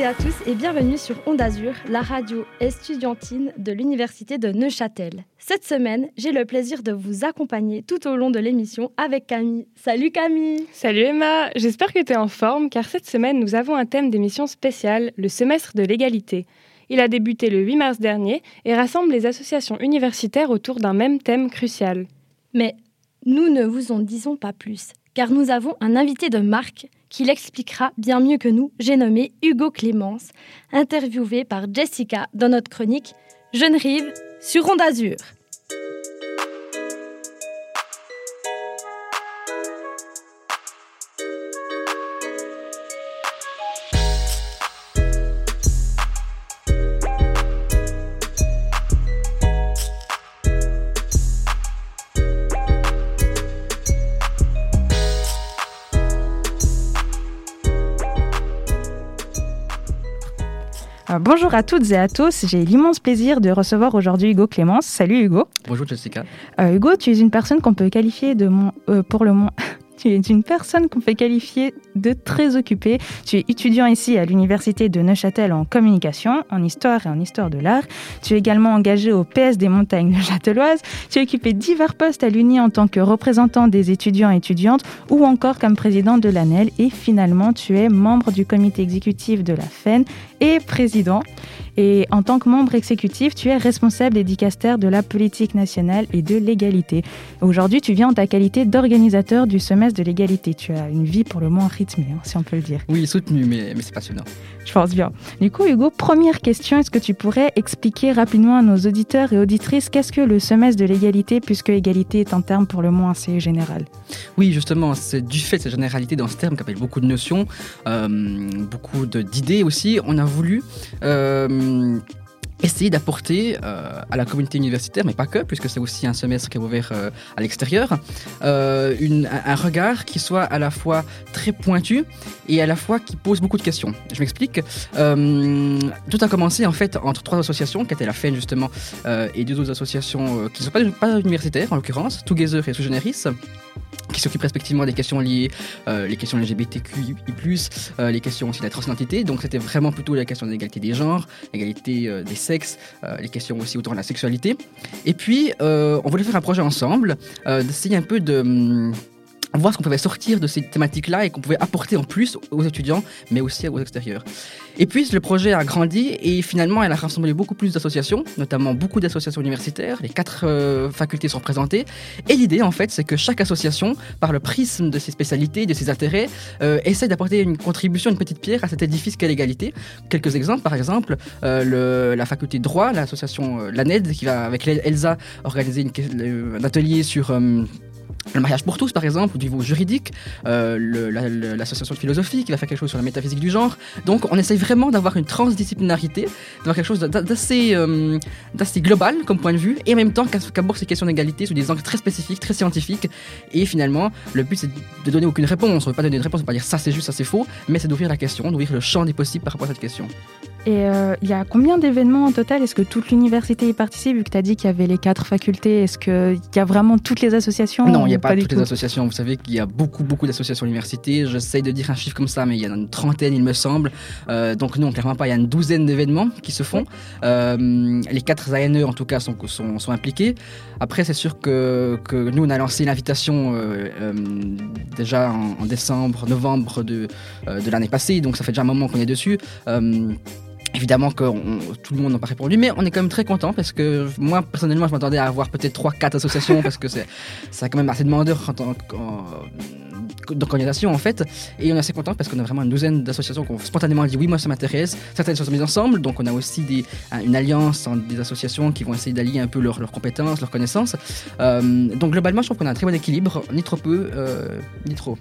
et à tous et bienvenue sur Onde Azur, la radio estudiantine de l'Université de Neuchâtel. Cette semaine, j'ai le plaisir de vous accompagner tout au long de l'émission avec Camille. Salut Camille Salut Emma, j'espère que tu es en forme car cette semaine nous avons un thème d'émission spéciale, le semestre de l'égalité. Il a débuté le 8 mars dernier et rassemble les associations universitaires autour d'un même thème crucial. Mais nous ne vous en disons pas plus, car nous avons un invité de marque qui l'expliquera bien mieux que nous. J'ai nommé Hugo Clémence, interviewé par Jessica dans notre chronique Jeune Rive sur Ronde Azur. Bonjour à toutes et à tous, j'ai l'immense plaisir de recevoir aujourd'hui Hugo Clémence. Salut Hugo. Bonjour Jessica. Euh, Hugo, tu es une personne qu'on peut qualifier de mon, euh, pour le moins tu es une personne qu'on peut qualifier de très occupée. Tu es étudiant ici à l'université de Neuchâtel en communication, en histoire et en histoire de l'art. Tu es également engagé au PS des montagnes neuchâteloises. Tu as occupé divers postes à l'Uni en tant que représentant des étudiants et étudiantes ou encore comme président de l'ANEL. Et finalement, tu es membre du comité exécutif de la FEN et président. Et en tant que membre exécutif, tu es responsable et de la politique nationale et de l'égalité. Aujourd'hui, tu viens en ta qualité d'organisateur du semestre de l'égalité. Tu as une vie pour le moins rythmée, hein, si on peut le dire. Oui, soutenue, mais, mais c'est passionnant. Je pense bien. Du coup, Hugo, première question, est-ce que tu pourrais expliquer rapidement à nos auditeurs et auditrices qu'est-ce que le semestre de l'égalité, puisque égalité est un terme pour le moins assez général? Oui, justement, c'est du fait de cette généralité dans ce terme qui appelle beaucoup de notions, euh, beaucoup d'idées aussi. On a voulu... Euh, essayer d'apporter euh, à la communauté universitaire, mais pas que, puisque c'est aussi un semestre qui est ouvert euh, à l'extérieur, euh, un regard qui soit à la fois très pointu et à la fois qui pose beaucoup de questions. Je m'explique. tout a commencé en fait entre trois associations, qui étaient la FEN justement, et deux autres associations qui ne sont pas, pas universitaires en l'occurrence, Together et Sous Generis qui s'occupent respectivement des questions liées, euh, les questions LGBTQI+, euh, les questions aussi de la transidentité. Donc c'était vraiment plutôt la question de l'égalité des genres, l'égalité euh, des sexes, les questions aussi autour de la sexualité. Et puis on voulait faire un projet ensemble, d'essayer un peu de hum, voir ce qu'on pouvait sortir de ces thématiques-là et qu'on pouvait apporter en plus aux étudiants, mais aussi aux extérieurs. Et puis le projet a grandi et finalement elle a rassemblé beaucoup plus d'associations, notamment beaucoup d'associations universitaires. Les quatre euh, facultés sont représentées. Et l'idée en fait, c'est que chaque association, par le prisme de ses spécialités, de ses intérêts, euh, essaie d'apporter une contribution, une petite pierre à cet édifice qu'est l'égalité. Quelques exemples, par exemple, euh, la faculté de droit, l'association l'ANED, qui va avec Elsa organiser un atelier sur le mariage pour tous, par exemple, au niveau juridique, euh, l'association de philosophie qui va faire quelque chose sur la métaphysique du genre. Donc, on essaye vraiment d'avoir une transdisciplinarité, d'avoir quelque chose d'assez euh, global comme point de vue, et en même temps qu'aborde ces questions d'égalité sous des angles très spécifiques, très scientifiques. Et finalement, le but, c'est de donner aucune réponse. On ne veut pas donner une réponse, on ne veut pas dire ça c'est juste, ça c'est faux, mais c'est d'ouvrir la question, d'ouvrir le champ des possibles par rapport à cette question. Et euh, il y a combien d'événements en total? Est-ce que toute l'université y participe Vu que tu as dit qu'il y avait les quatre facultés, est-ce qu'il y a vraiment toutes les associations Non, il n'y a pas, toutes les associations. Vous savez qu'il y a beaucoup, beaucoup d'associations à l'université. J'essaye de dire un chiffre comme ça, mais il y en a une trentaine, il me semble. Euh, donc non, clairement pas. Il y a une douzaine d'événements qui se font. Euh, les quatre ANE, en tout cas, sont, sont, sont impliqués. Après, c'est sûr que, que, nous, on a lancé l'invitation déjà en, décembre, novembre de, de l'année passée. Donc ça fait déjà un moment qu'on est dessus. Évidemment que tout le monde n'a pas répondu, mais on est quand même très content parce que moi personnellement je m'attendais à avoir peut-être 3-4 associations parce que c'est quand même assez demandeur d'organisation en fait. Et on est assez content parce qu'on a vraiment une douzaine d'associations qui ont spontanément dit oui moi ça m'intéresse. Certaines sont mises ensemble donc on a aussi une alliance entre des associations qui vont essayer d'allier un peu leurs compétences leurs connaissances. Euh, donc globalement je trouve qu'on a un très bon équilibre ni trop peu euh, ni trop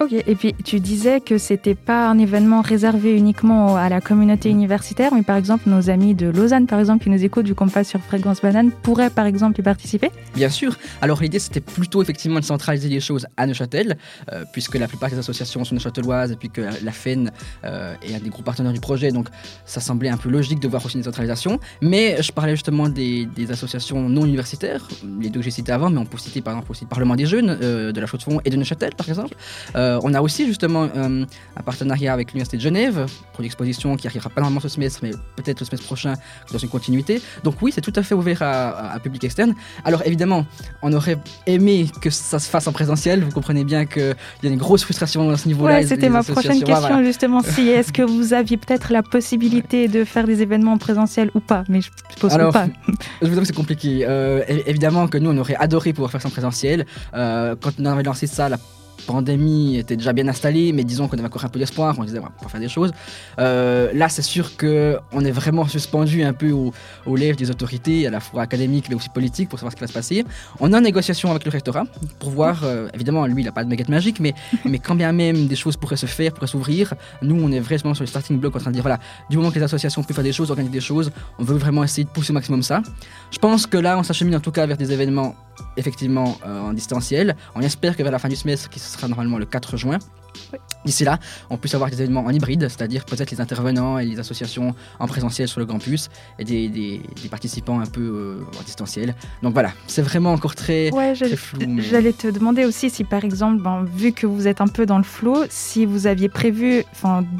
Ok, et puis tu disais que c'était pas un événement réservé uniquement à la communauté universitaire, mais par exemple nos amis de Lausanne, par exemple, qui nous écoutent du compas sur Fréquence Banane, pourraient par exemple y participer? Bien sûr. Alors l'idée c'était plutôt effectivement de centraliser les choses à Neuchâtel, euh, puisque la plupart des associations sont neuchâteloises et puis que la FEN euh, est un des groupes partenaires du projet, donc ça semblait un peu logique de voir aussi une centralisation. Mais je parlais justement des, associations non universitaires, les deux que j'ai citées avant, mais on peut citer par exemple aussi le Parlement des jeunes euh, de la Chaux-de-Fonds et de Neuchâtel par exemple. On a aussi justement un partenariat avec l'Université de Genève pour l'exposition qui arrivera pas normalement ce semestre, mais peut-être le semestre prochain dans une continuité. Donc oui, c'est tout à fait ouvert à, à, public externe. Alors évidemment, on aurait aimé que ça se fasse en présentiel. Vous comprenez bien qu'il y a une grosse frustration à ce niveau-là. Ouais, c'était ma prochaine question justement. Si est-ce que vous aviez peut-être la possibilité de faire des événements en présentiel ou pas? Mais je suppose Alors, pas. Je vous avoue que c'est compliqué. Euh, évidemment que nous, on aurait adoré pouvoir faire ça en présentiel. Euh, quand on avait lancé ça, la pandémie était déjà bien installée, mais disons qu'on avait encore un peu d'espoir, on disait, on va faire des choses. Euh, là, c'est sûr qu'on est vraiment suspendu un peu aux, aux, lèvres des autorités, à la fois académiques, mais aussi politiques, pour savoir ce qui va se passer. On est en négociation avec le rectorat pour voir, euh, évidemment, lui, il n'a pas de baguette magique, mais, mais quand bien même des choses pourraient se faire, pourraient s'ouvrir, nous, on est vraiment sur le starting block en train de dire, voilà, du moment que les associations peuvent faire des choses, organiser des choses, on veut vraiment essayer de pousser au maximum ça. Je pense que là, on s'achemine en tout cas vers des événements effectivement euh, en distanciel. On espère que vers la fin du semestre, qui sera normalement le 4 juin, D'ici là, on puisse avoir des événements en hybride, c'est-à-dire peut-être les intervenants et les associations en présentiel sur le campus et des, des, participants un peu euh, en distanciel. Donc voilà, c'est vraiment encore très, ouais, flou. J'allais te demander aussi si par exemple, ben, vu que vous êtes un peu dans le flou, si vous aviez prévu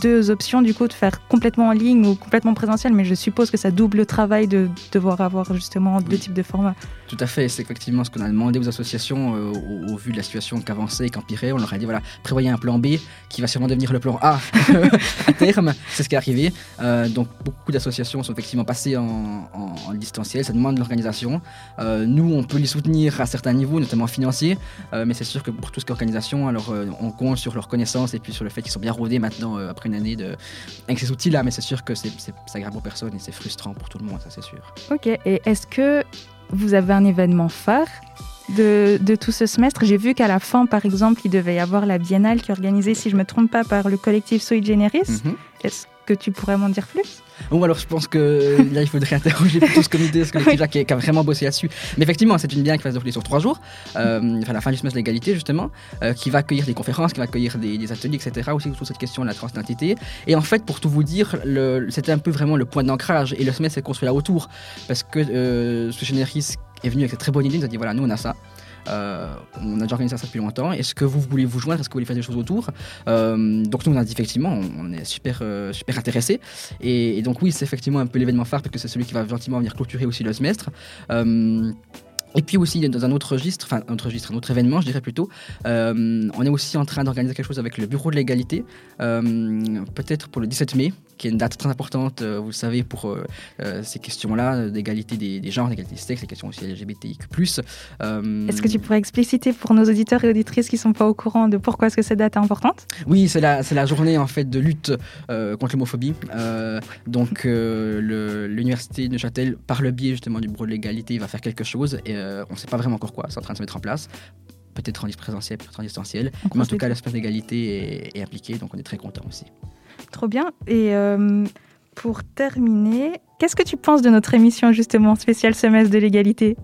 deux options du coup de faire complètement en ligne ou complètement présentiel, mais je suppose que ça double le travail de devoir avoir justement deux types de formats. Tout à fait, c'est effectivement ce qu'on a demandé aux associations euh, au, vu de la situation qu'avançait et qu'empirait. On leur a dit voilà, prévoyez un plan B qui va sûrement devenir le plan A à terme. C'est ce qui est arrivé. Euh, donc beaucoup d'associations sont effectivement passées en, distanciel. Ça demande de l'organisation. Euh, nous, on peut les soutenir à certains niveaux, notamment financiers. mais c'est sûr que pour tout ce qui est organisation, alors on compte sur leur connaissance et puis sur le fait qu'ils sont bien rodés maintenant après une année de... avec ces outils-là. Mais c'est sûr que c'est, ça grave pour personne et c'est frustrant pour tout le monde, ça c'est sûr. Ok. Et est-ce que vous avez un événement phare de, tout ce semestre. J'ai vu qu'à la fin, par exemple, il devait y avoir la biennale qui est organisée, si je ne me trompe pas, par le collectif Sui Generis. Mhm. Est-ce que tu pourrais m'en dire plus? Bon, alors je pense que là, il faudrait interroger plutôt ce comité, ce collectif-là qui, qui, a vraiment bossé là-dessus. Mais effectivement, c'est une biennale qui va se dérouler sur trois jours, euh, enfin la fin du semestre de l'égalité, justement, euh, qui va accueillir des conférences, qui va accueillir des, ateliers, etc. Aussi sur cette question de la transidentité. Et en fait, pour tout vous dire, c'était un peu vraiment le point d'ancrage. Et le semestre s'est construit là autour. Parce que euh, ce Generis est venu avec cette très bonne idée, nous a dit voilà, nous on a ça. Euh, on a déjà organisé ça depuis longtemps. Est-ce que vous voulez vous joindre? Est-ce que vous voulez faire des choses autour? Euh, Donc nous on a dit effectivement, on, est super euh, super intéressés. Et, donc oui, c'est effectivement un peu l'événement phare parce que c'est celui qui va gentiment venir clôturer aussi le semestre. Et puis aussi, dans un autre registre, enfin un autre registre, un autre événement, je dirais plutôt, on est aussi en train d'organiser quelque chose avec le Bureau de l'égalité, peut-être pour le 17 mai, qui est une date très importante, euh, vous le savez, pour euh, euh, ces questions-là, d'égalité des, genres, d'égalité des sexes, les questions aussi LGBTIQ+. Est-ce que tu pourrais expliciter pour nos auditeurs et auditrices qui ne sont pas au courant de pourquoi est-ce que cette date est importante? Oui, c'est la, la journée en fait de lutte contre l'homophobie. donc l'université de Neuchâtel, par le biais justement du bureau de l'égalité, va faire quelque chose et on ne sait pas vraiment encore quoi, c'est en train de se mettre en place peut-être en présentiel, peut-être en distanciel. Mais en tout cas, l'aspect d'égalité est, est, impliqué, donc on est très content aussi. Trop bien. Et euh, pour terminer, qu'est-ce que tu penses de notre émission justement spéciale semestre de l'égalité?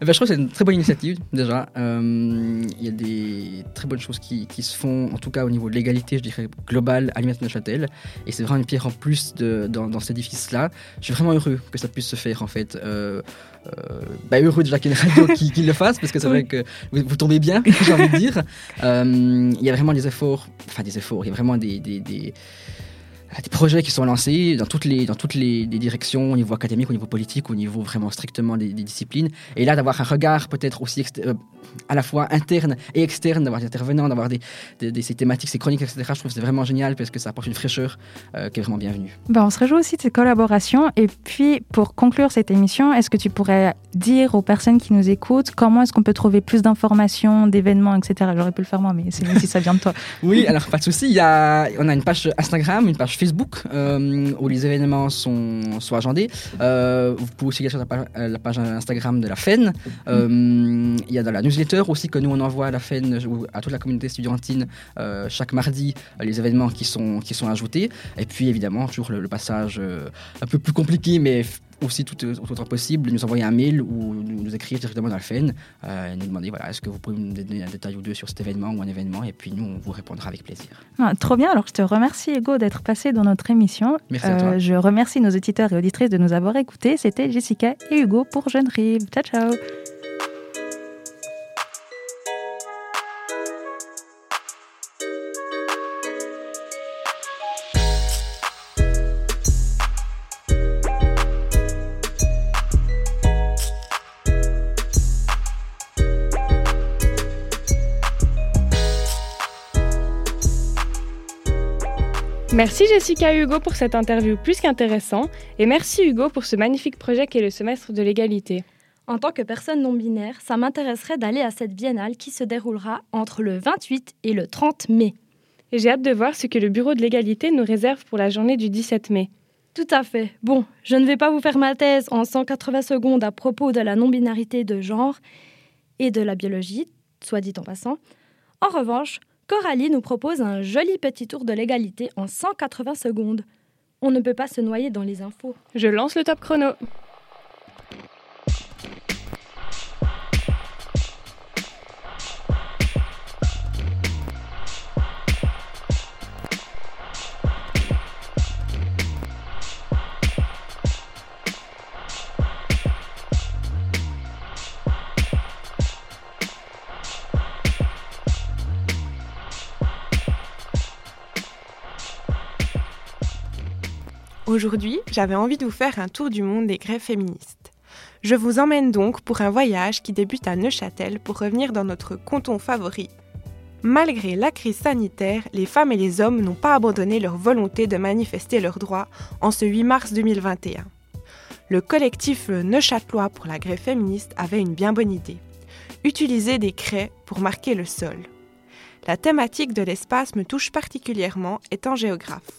Eh ben, Je trouve que c'est une très bonne initiative déjà. Euh, il y a des très bonnes choses qui, se font, en tout cas au niveau de l'égalité, je dirais globale à de Neuchâtel. Et c'est vraiment une pierre en plus dans, cet édifice-là. Je suis vraiment heureux que ça puisse se faire en fait. Euh, bah, heureux déjà qu'il y ait une radio qui, qui, le fasse, parce que c'est vrai que vous, tombez bien, j'ai envie de dire. Il y a vraiment des efforts, enfin des efforts, il y a vraiment des, des, des des projets qui sont lancés dans toutes les, dans toutes les, directions, au niveau académique, au niveau politique, au niveau vraiment strictement des, disciplines. Et là, d'avoir un regard peut-être aussi euh, à la fois interne et externe, d'avoir des intervenants, d'avoir des, des, ces thématiques, ces chroniques, etc. Je trouve que c'est vraiment génial parce que ça apporte une fraîcheur euh, qui est vraiment bienvenue. Ben, on se réjouit aussi de ces collaborations. Et puis, pour conclure cette émission, est-ce que tu pourrais dire aux personnes qui nous écoutent comment est-ce qu'on peut trouver plus d'informations, d'événements, etc. J'aurais pu le faire moi, mais c'est si ça vient de toi. oui, alors pas de souci. Il y a, on a une page Instagram, une page Facebook euh, où les événements sont, sont agendés. Euh, vous pouvez aussi aller sur la page, Instagram de la FEN. Euh, il y a dans la newsletter aussi que nous on envoie à la FEN, à toute la communauté estudiantine chaque mardi les événements qui sont, qui sont ajoutés. Et puis évidemment, toujours le passage un peu plus compliqué, mais aussi tout, autant possible, nous envoyer un mail ou nous, écrire directement dans le FEN euh, nous demander voilà, est-ce que vous pouvez nous donner un détail ou deux sur cet événement ou un événement et puis nous on vous répondra avec plaisir. Ah, trop bien, alors je te remercie Hugo d'être passé dans notre émission. Merci à toi. Euh, je remercie nos auditeurs et auditrices de nous avoir écoutés. C'était Jessica et Hugo pour Jeune Rive. Ciao ciao Merci Jessica et Hugo pour cette interview plus qu'intéressant et merci Hugo pour ce magnifique projet qu'est le semestre de l'égalité. En tant que personne non binaire, ça m'intéresserait d'aller à cette biennale qui se déroulera entre le 28 et le 30 mai. Et j'ai hâte de voir ce que le Bureau de l'égalité nous réserve pour la journée du 17 mai. Tout à fait. Bon, je ne vais pas vous faire ma thèse en 180 secondes à propos de la non-binarité de genre et de la biologie, soit dit en passant. En revanche, Coralie nous propose un joli petit tour de l'égalité en 180 secondes. On ne peut pas se noyer dans les infos. Je lance le top chrono. Aujourd'hui, j'avais envie de vous faire un tour du monde des grèves féministes. Je vous emmène donc pour un voyage qui débute à Neuchâtel pour revenir dans notre canton favori. Malgré la crise sanitaire, les femmes et les hommes n'ont pas abandonné leur volonté de manifester leurs droits en ce 8 mars 2021. Le collectif Neuchâtelois pour la grève féministe avait une bien bonne idée. Utiliser des craies pour marquer le sol. La thématique de l'espace me touche particulièrement étant géographe.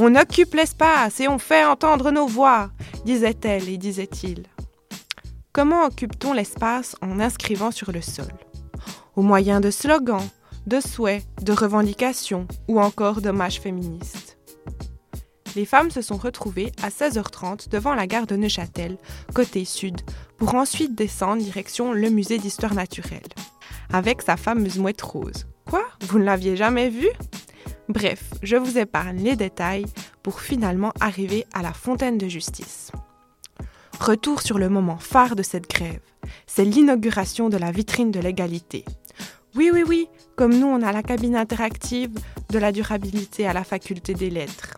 On occupe l'espace et on fait entendre nos voix, disait-elle et disait-il. Comment occupe-t-on l'espace en inscrivant sur le sol? Au moyen de slogans, de souhaits, de revendications ou encore d'hommages féministes. Les femmes se sont retrouvées à 16h30 devant la gare de Neuchâtel, côté sud, pour ensuite descendre direction le musée d'histoire naturelle, avec sa fameuse mouette rose. Quoi? Vous ne l'aviez jamais vue? Bref, je vous épargne les détails pour finalement arriver à la fontaine de justice. Retour sur le moment phare de cette grève. C'est l'inauguration de la vitrine de l'égalité. Oui, oui, oui, comme nous, on a la cabine interactive de la durabilité à la faculté des lettres.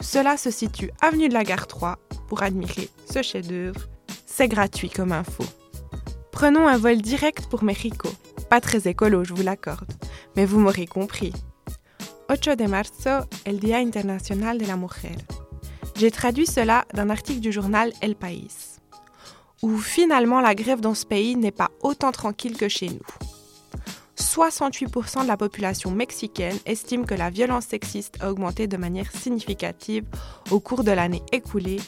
Cela se situe avenue de la Gare 3 pour admirer ce chef-d'œuvre. C'est gratuit comme info. Prenons un vol direct pour Mexico. Pas très écolo, je vous l'accorde, mais vous m'aurez compris. 8 de marzo, el Día Internacional de la Mujer. J'ai traduit cela d'un article du journal El País, où finalement la grève dans ce pays n'est pas autant tranquille que chez nous. 68% de la population mexicaine estime que la violence sexiste a augmenté de manière significative au cours de l'année écoulée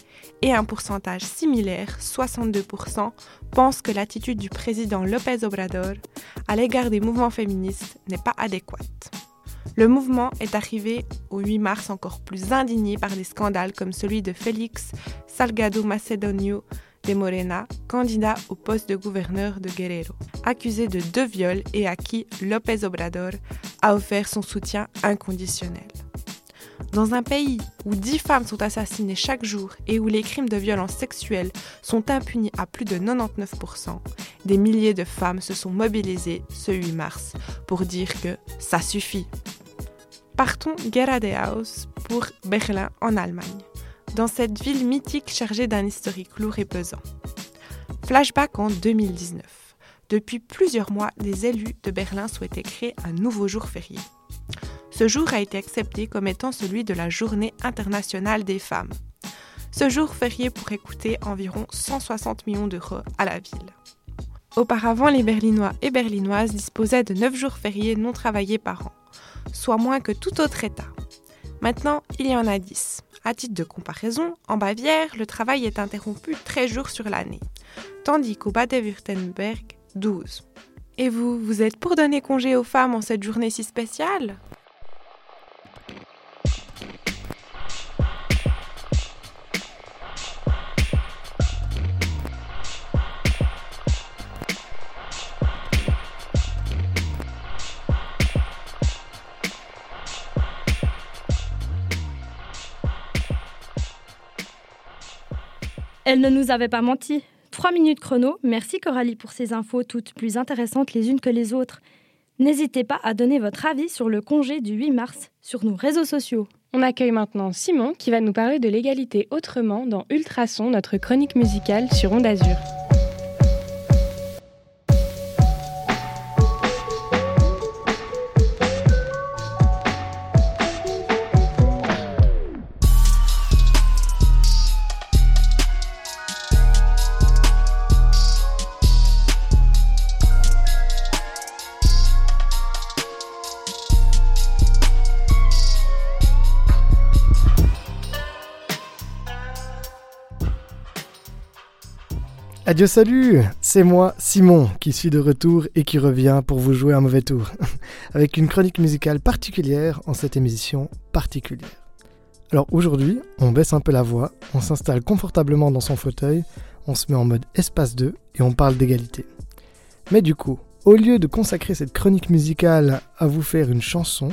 et un pourcentage similaire, 62%, pense que l'attitude du président López Obrador à l'égard des mouvements féministes n'est pas adéquate. Le mouvement est arrivé au 8 mars encore plus indigné par des scandales comme celui de Félix Salgado Macedonio de Morena, candidat au poste de gouverneur de Guerrero, accusé de deux viols et à qui López Obrador a offert son soutien inconditionnel. Dans un pays où 10 femmes sont assassinées chaque jour et où les crimes de violence sexuelle sont impunis à plus de 99%, des milliers de femmes se sont mobilisées ce 8 mars pour dire que ça suffit. Partons geradeaus pour Berlin en Allemagne, dans cette ville mythique chargée d'un historique lourd et pesant. Flashback en 2019. Depuis plusieurs mois, les élus de Berlin souhaitaient créer un nouveau jour férié. Ce jour a été accepté comme étant celui de la Journée internationale des femmes. Ce jour férié pourrait coûter environ 160 millions d'euros à la ville. Auparavant, les Berlinois et Berlinoises disposaient de 9 jours fériés non travaillés par an soit moins que tout autre État. Maintenant, il y en a 10. À titre de comparaison, en Bavière, le travail est interrompu 13 jours sur l'année, tandis qu'au Bade-Württemberg, 12. Et vous, vous êtes pour donner congé aux femmes en cette journée si spéciale? Elle ne nous avait pas menti. Trois minutes chrono. Merci Coralie pour ces infos toutes plus intéressantes les unes que les autres. N'hésitez pas à donner votre avis sur le congé du 8 mars sur nos réseaux sociaux. On accueille maintenant Simon qui va nous parler de l'égalité autrement dans Ultrason, notre chronique musicale sur Onde Azur. Adieu salut, c'est moi Simon qui suis de retour et qui revient pour vous jouer un mauvais tour, avec une chronique musicale particulière en cette émission particulière. Alors aujourd'hui, on baisse un peu la voix, on s'installe confortablement dans son fauteuil, on se met en mode espace 2 et on parle d'égalité. Mais du coup, au lieu de consacrer cette chronique musicale à vous faire une chanson,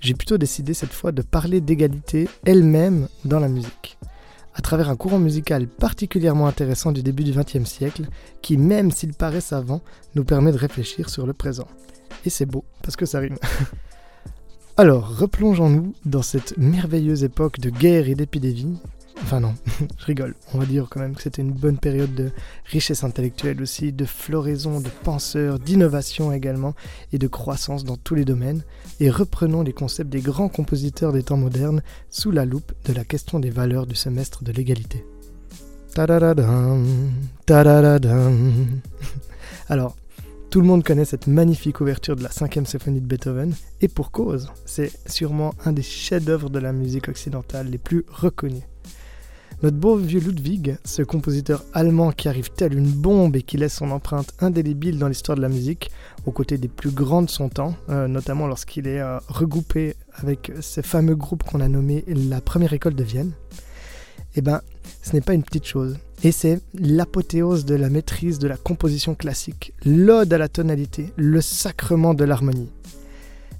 j'ai plutôt décidé cette fois de parler d'égalité elle-même dans la musique à travers un courant musical particulièrement intéressant du début du XXe siècle, qui, même s'il paraît savant, nous permet de réfléchir sur le présent. Et c'est beau, parce que ça rime. Alors, replongeons-nous dans cette merveilleuse époque de guerre et d'épidémie, Enfin non, je rigole. On va dire quand même que c'était une bonne période de richesse intellectuelle aussi, de floraison, de penseurs, d'innovation également, et de croissance dans tous les domaines. Et reprenons les concepts des grands compositeurs des temps modernes sous la loupe de la question des valeurs du semestre de l'égalité. Alors, tout le monde connaît cette magnifique ouverture de la cinquième symphonie de Beethoven, et pour cause, c'est sûrement un des chefs-d'œuvre de la musique occidentale les plus reconnus. Notre beau vieux Ludwig, ce compositeur allemand qui arrive tel une bombe et qui laisse son empreinte indélébile dans l'histoire de la musique, aux côtés des plus grands de son temps, euh, notamment lorsqu'il est euh, regroupé avec ces fameux groupes qu'on a nommés la première école de Vienne, eh ben, ce n'est pas une petite chose. Et c'est l'apothéose de la maîtrise de la composition classique, l'ode à la tonalité, le sacrement de l'harmonie.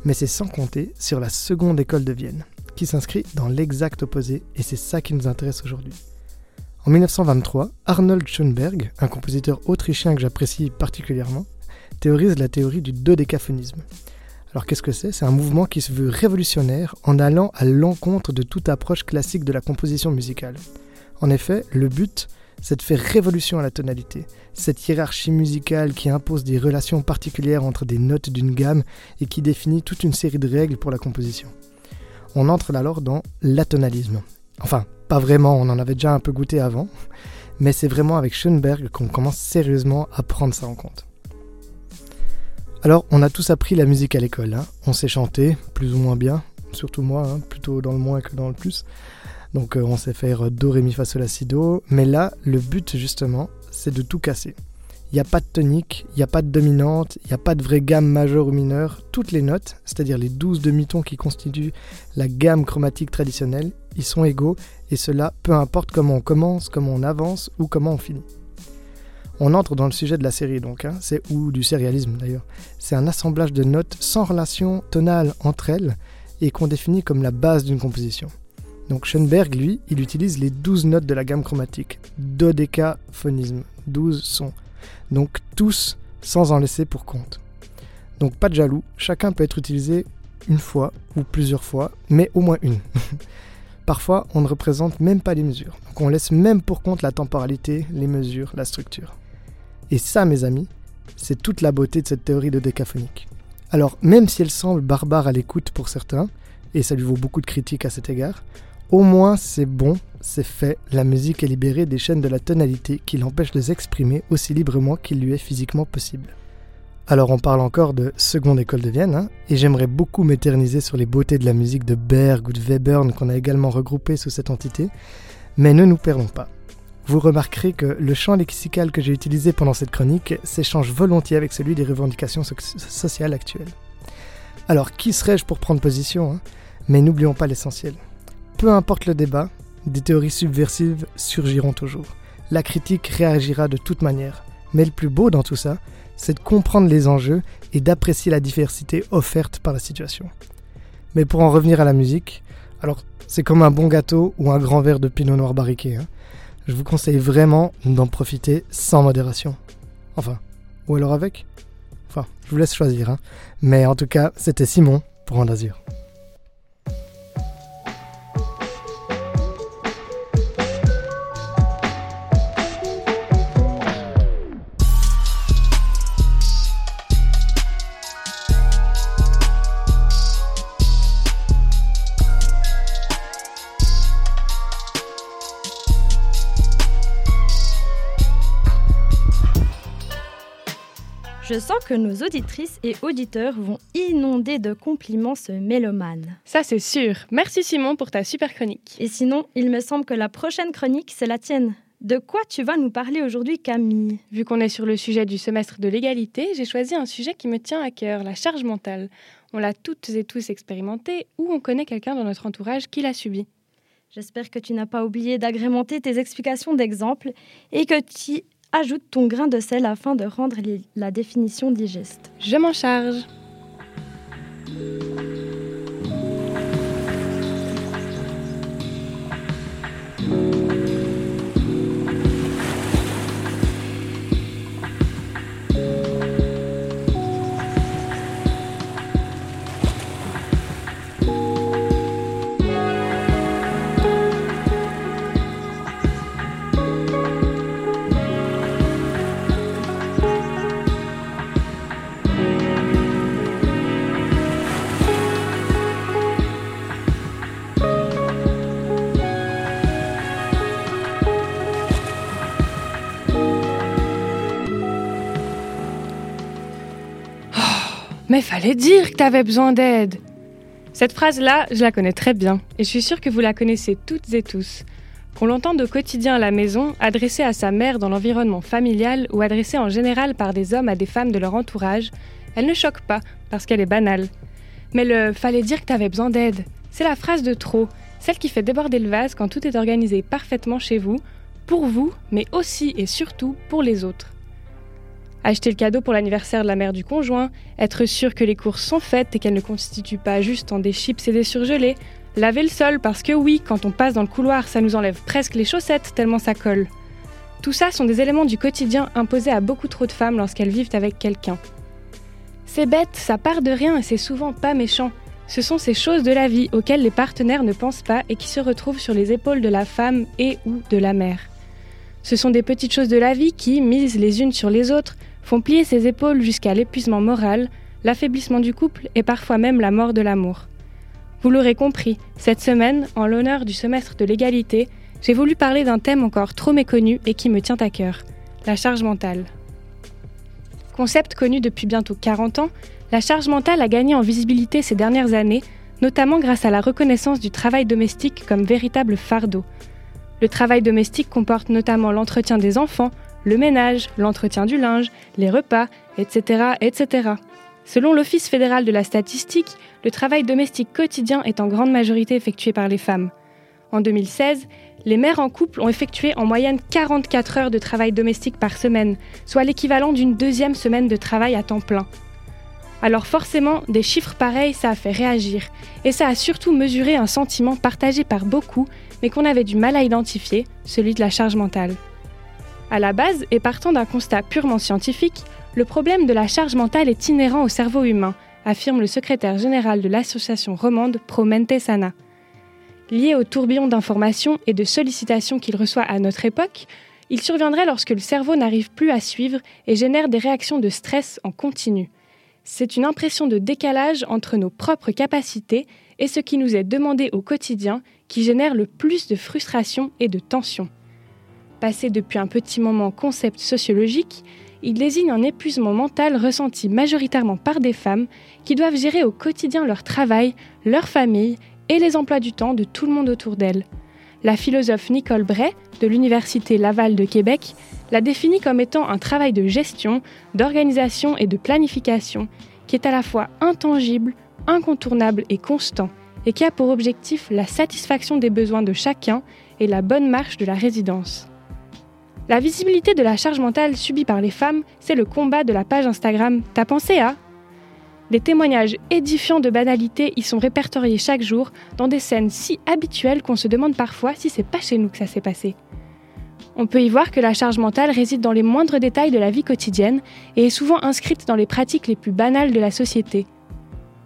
Mais c'est sans compter sur la seconde école de Vienne qui s'inscrit dans l'exact opposé, et c'est ça qui nous intéresse aujourd'hui. En 1923, Arnold Schoenberg, un compositeur autrichien que j'apprécie particulièrement, théorise la théorie du dodécaphonisme. Alors qu'est-ce que c'est? C'est un mouvement qui se veut révolutionnaire en allant à l'encontre de toute approche classique de la composition musicale. En effet, le but, c'est de faire révolution à la tonalité, cette hiérarchie musicale qui impose des relations particulières entre des notes d'une gamme et qui définit toute une série de règles pour la composition on entre alors dans l'atonalisme. Enfin, pas vraiment, on en avait déjà un peu goûté avant, mais c'est vraiment avec Schoenberg qu'on commence sérieusement à prendre ça en compte. Alors, on a tous appris la musique à l'école, hein. on sait chanter, plus ou moins bien, surtout moi, hein, plutôt dans le moins que dans le plus. Donc euh, on sait faire Do, Ré, Mi, Fa, Sol, La, Si, Do, mais là, le but justement, c'est de tout casser. Il n'y a pas de tonique, il n'y a pas de dominante, il n'y a pas de vraie gamme majeure ou mineure. Toutes les notes, c'est-à-dire les 12 demi-tons qui constituent la gamme chromatique traditionnelle, ils sont égaux et cela peu importe comment on commence, comment on avance ou comment on finit. On entre dans le sujet de la série donc, hein, c'est ou du sérialisme d'ailleurs. C'est un assemblage de notes sans relation tonale entre elles et qu'on définit comme la base d'une composition. Donc Schoenberg, lui, il utilise les 12 notes de la gamme chromatique, dodécaphonisme, 12 sons donc tous sans en laisser pour compte. Donc pas de jaloux, chacun peut être utilisé une fois ou plusieurs fois, mais au moins une. Parfois, on ne représente même pas les mesures. Donc on laisse même pour compte la temporalité, les mesures, la structure. Et ça, mes amis, c'est toute la beauté de cette théorie de décaphonique. Alors, même si elle semble barbare à l'écoute pour certains, et ça lui vaut beaucoup de critiques à cet égard, au moins c'est bon, c'est fait, la musique est libérée des chaînes de la tonalité qui l'empêchent de s'exprimer aussi librement qu'il lui est physiquement possible. Alors on parle encore de seconde école de Vienne, hein, et j'aimerais beaucoup m'éterniser sur les beautés de la musique de Berg ou de Webern qu'on a également regroupé sous cette entité, mais ne nous perdons pas. Vous remarquerez que le champ lexical que j'ai utilisé pendant cette chronique s'échange volontiers avec celui des revendications sociales actuelles. Alors qui serais-je pour prendre position hein? Mais n'oublions pas l'essentiel. Peu importe le débat, des théories subversives surgiront toujours. La critique réagira de toute manière. Mais le plus beau dans tout ça, c'est de comprendre les enjeux et d'apprécier la diversité offerte par la situation. Mais pour en revenir à la musique, alors c'est comme un bon gâteau ou un grand verre de pinot noir barriqué. Hein. Je vous conseille vraiment d'en profiter sans modération. Enfin, ou alors avec Enfin, je vous laisse choisir. Hein. Mais en tout cas, c'était Simon pour Andazur. Je sens que nos auditrices et auditeurs vont inonder de compliments ce mélomane. Ça, c'est sûr. Merci Simon pour ta super chronique. Et sinon, il me semble que la prochaine chronique, c'est la tienne. De quoi tu vas nous parler aujourd'hui, Camille? Vu qu'on est sur le sujet du semestre de l'égalité, j'ai choisi un sujet qui me tient à cœur, la charge mentale. On l'a toutes et tous expérimenté ou on connaît quelqu'un dans notre entourage qui l'a subi. J'espère que tu n'as pas oublié d'agrémenter tes explications d'exemple et que tu ajoutes ton grain de sel afin de rendre la définition digeste. Je m'en charge. Mais fallait dire que t'avais besoin d'aide. Cette phrase-là, je la connais très bien, et je suis sûre que vous la connaissez toutes et tous. Qu'on l'entende au quotidien à la maison, adressée à sa mère dans l'environnement familial ou adressée en général par des hommes à des femmes de leur entourage, elle ne choque pas, parce qu'elle est banale. Mais le fallait dire que t'avais besoin d'aide, c'est la phrase de trop, celle qui fait déborder le vase quand tout est organisé parfaitement chez vous, pour vous, mais aussi et surtout pour les autres acheter le cadeau pour l'anniversaire de la mère du conjoint, être sûr que les courses sont faites et qu'elles ne constituent pas juste en des chips et des surgelés, laver le sol parce que oui, quand on passe dans le couloir, ça nous enlève presque les chaussettes tellement ça colle. Tout ça sont des éléments du quotidien imposés à beaucoup trop de femmes lorsqu'elles vivent avec quelqu'un. C'est bête, ça part de rien et c'est souvent pas méchant. Ce sont ces choses de la vie auxquelles les partenaires ne pensent pas et qui se retrouvent sur les épaules de la femme et ou de la mère. Ce sont des petites choses de la vie qui, mises les unes sur les autres, font plier ses épaules jusqu'à l'épuisement moral, l'affaiblissement du couple et parfois même la mort de l'amour. Vous l'aurez compris, cette semaine, en l'honneur du semestre de l'égalité, j'ai voulu parler d'un thème encore trop méconnu et qui me tient à cœur, la charge mentale. Concept connu depuis bientôt 40 ans, la charge mentale a gagné en visibilité ces dernières années, notamment grâce à la reconnaissance du travail domestique comme véritable fardeau. Le travail domestique comporte notamment l'entretien des enfants, le ménage, l'entretien du linge, les repas, etc., etc. Selon l'Office fédéral de la statistique, le travail domestique quotidien est en grande majorité effectué par les femmes. En 2016, les mères en couple ont effectué en moyenne 44 heures de travail domestique par semaine, soit l'équivalent d'une deuxième semaine de travail à temps plein. Alors forcément, des chiffres pareils, ça a fait réagir, et ça a surtout mesuré un sentiment partagé par beaucoup, mais qu'on avait du mal à identifier, celui de la charge mentale. À la base, et partant d'un constat purement scientifique, le problème de la charge mentale est inhérent au cerveau humain, affirme le secrétaire général de l'association romande Promente Sana. Lié au tourbillon d'informations et de sollicitations qu'il reçoit à notre époque, il surviendrait lorsque le cerveau n'arrive plus à suivre et génère des réactions de stress en continu. C'est une impression de décalage entre nos propres capacités et ce qui nous est demandé au quotidien qui génère le plus de frustration et de tension passé depuis un petit moment concept sociologique, il désigne un épuisement mental ressenti majoritairement par des femmes qui doivent gérer au quotidien leur travail, leur famille et les emplois du temps de tout le monde autour d'elles. La philosophe Nicole Bray, de l'Université Laval de Québec, la définit comme étant un travail de gestion, d'organisation et de planification qui est à la fois intangible, incontournable et constant, et qui a pour objectif la satisfaction des besoins de chacun et la bonne marche de la résidence. La visibilité de la charge mentale subie par les femmes, c'est le combat de la page Instagram T'as pensé à? Des témoignages édifiants de banalité y sont répertoriés chaque jour dans des scènes si habituelles qu'on se demande parfois si c'est pas chez nous que ça s'est passé. On peut y voir que la charge mentale réside dans les moindres détails de la vie quotidienne et est souvent inscrite dans les pratiques les plus banales de la société.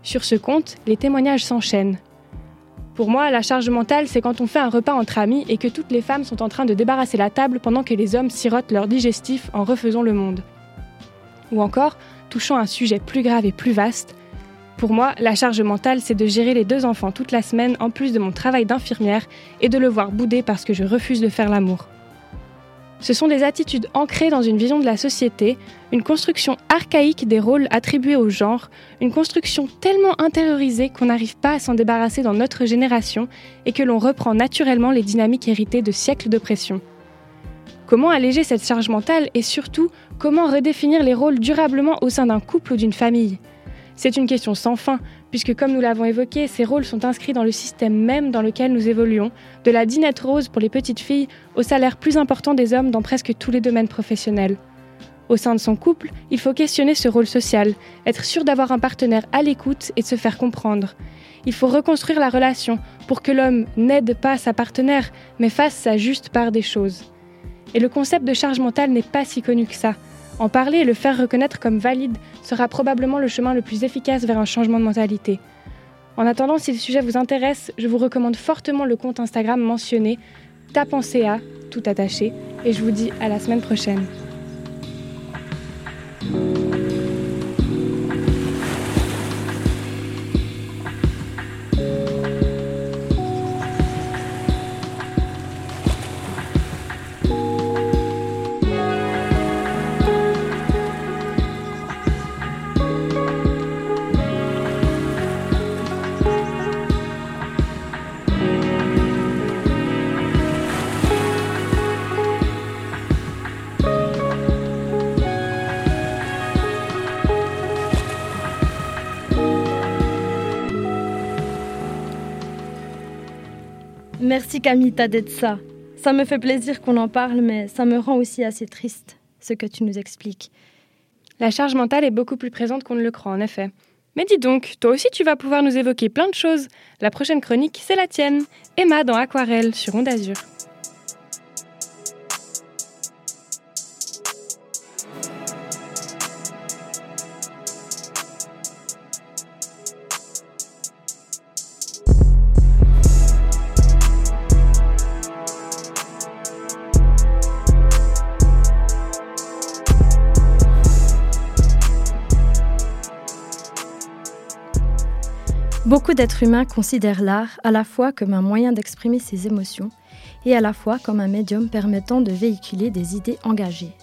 Sur ce compte, les témoignages s'enchaînent. Pour moi, la charge mentale, c'est quand on fait un repas entre amis et que toutes les femmes sont en train de débarrasser la table pendant que les hommes sirotent leur digestif en refaisant le monde. Ou encore, touchant un sujet plus grave et plus vaste, pour moi, la charge mentale, c'est de gérer les deux enfants toute la semaine en plus de mon travail d'infirmière et de le voir bouder parce que je refuse de faire l'amour. Ce sont des attitudes ancrées dans une vision de la société, une construction archaïque des rôles attribués au genre, une construction tellement intériorisée qu'on n'arrive pas à s'en débarrasser dans notre génération et que l'on reprend naturellement les dynamiques héritées de siècles d'oppression. Comment alléger cette charge mentale et surtout, comment redéfinir les rôles durablement au sein d'un couple ou d'une famille? C'est une question sans fin, puisque comme nous l'avons évoqué, ces rôles sont inscrits dans le système même dans lequel nous évoluons, de la dinette rose pour les petites filles au salaire plus important des hommes dans presque tous les domaines professionnels. Au sein de son couple, il faut questionner ce rôle social, être sûr d'avoir un partenaire à l'écoute et de se faire comprendre. Il faut reconstruire la relation pour que l'homme n'aide pas sa partenaire, mais fasse sa juste part des choses. Et le concept de charge mentale n'est pas si connu que ça. En parler et le faire reconnaître comme valide sera probablement le chemin le plus efficace vers un changement de mentalité. En attendant, si le sujet vous intéresse, je vous recommande fortement le compte Instagram mentionné, tapensea, tout attaché, et je vous dis à la semaine prochaine. Merci Camita d'être ça. Ça me fait plaisir qu'on en parle, mais ça me rend aussi assez triste, ce que tu nous expliques. La charge mentale est beaucoup plus présente qu'on ne le croit, en effet. Mais dis donc, toi aussi tu vas pouvoir nous évoquer plein de choses. La prochaine chronique, c'est la tienne. Emma dans Aquarelle sur Onde Azur. Beaucoup d'êtres humains considèrent l'art à la fois comme un moyen d'exprimer ses émotions et à la fois comme un médium permettant de véhiculer des idées engagées.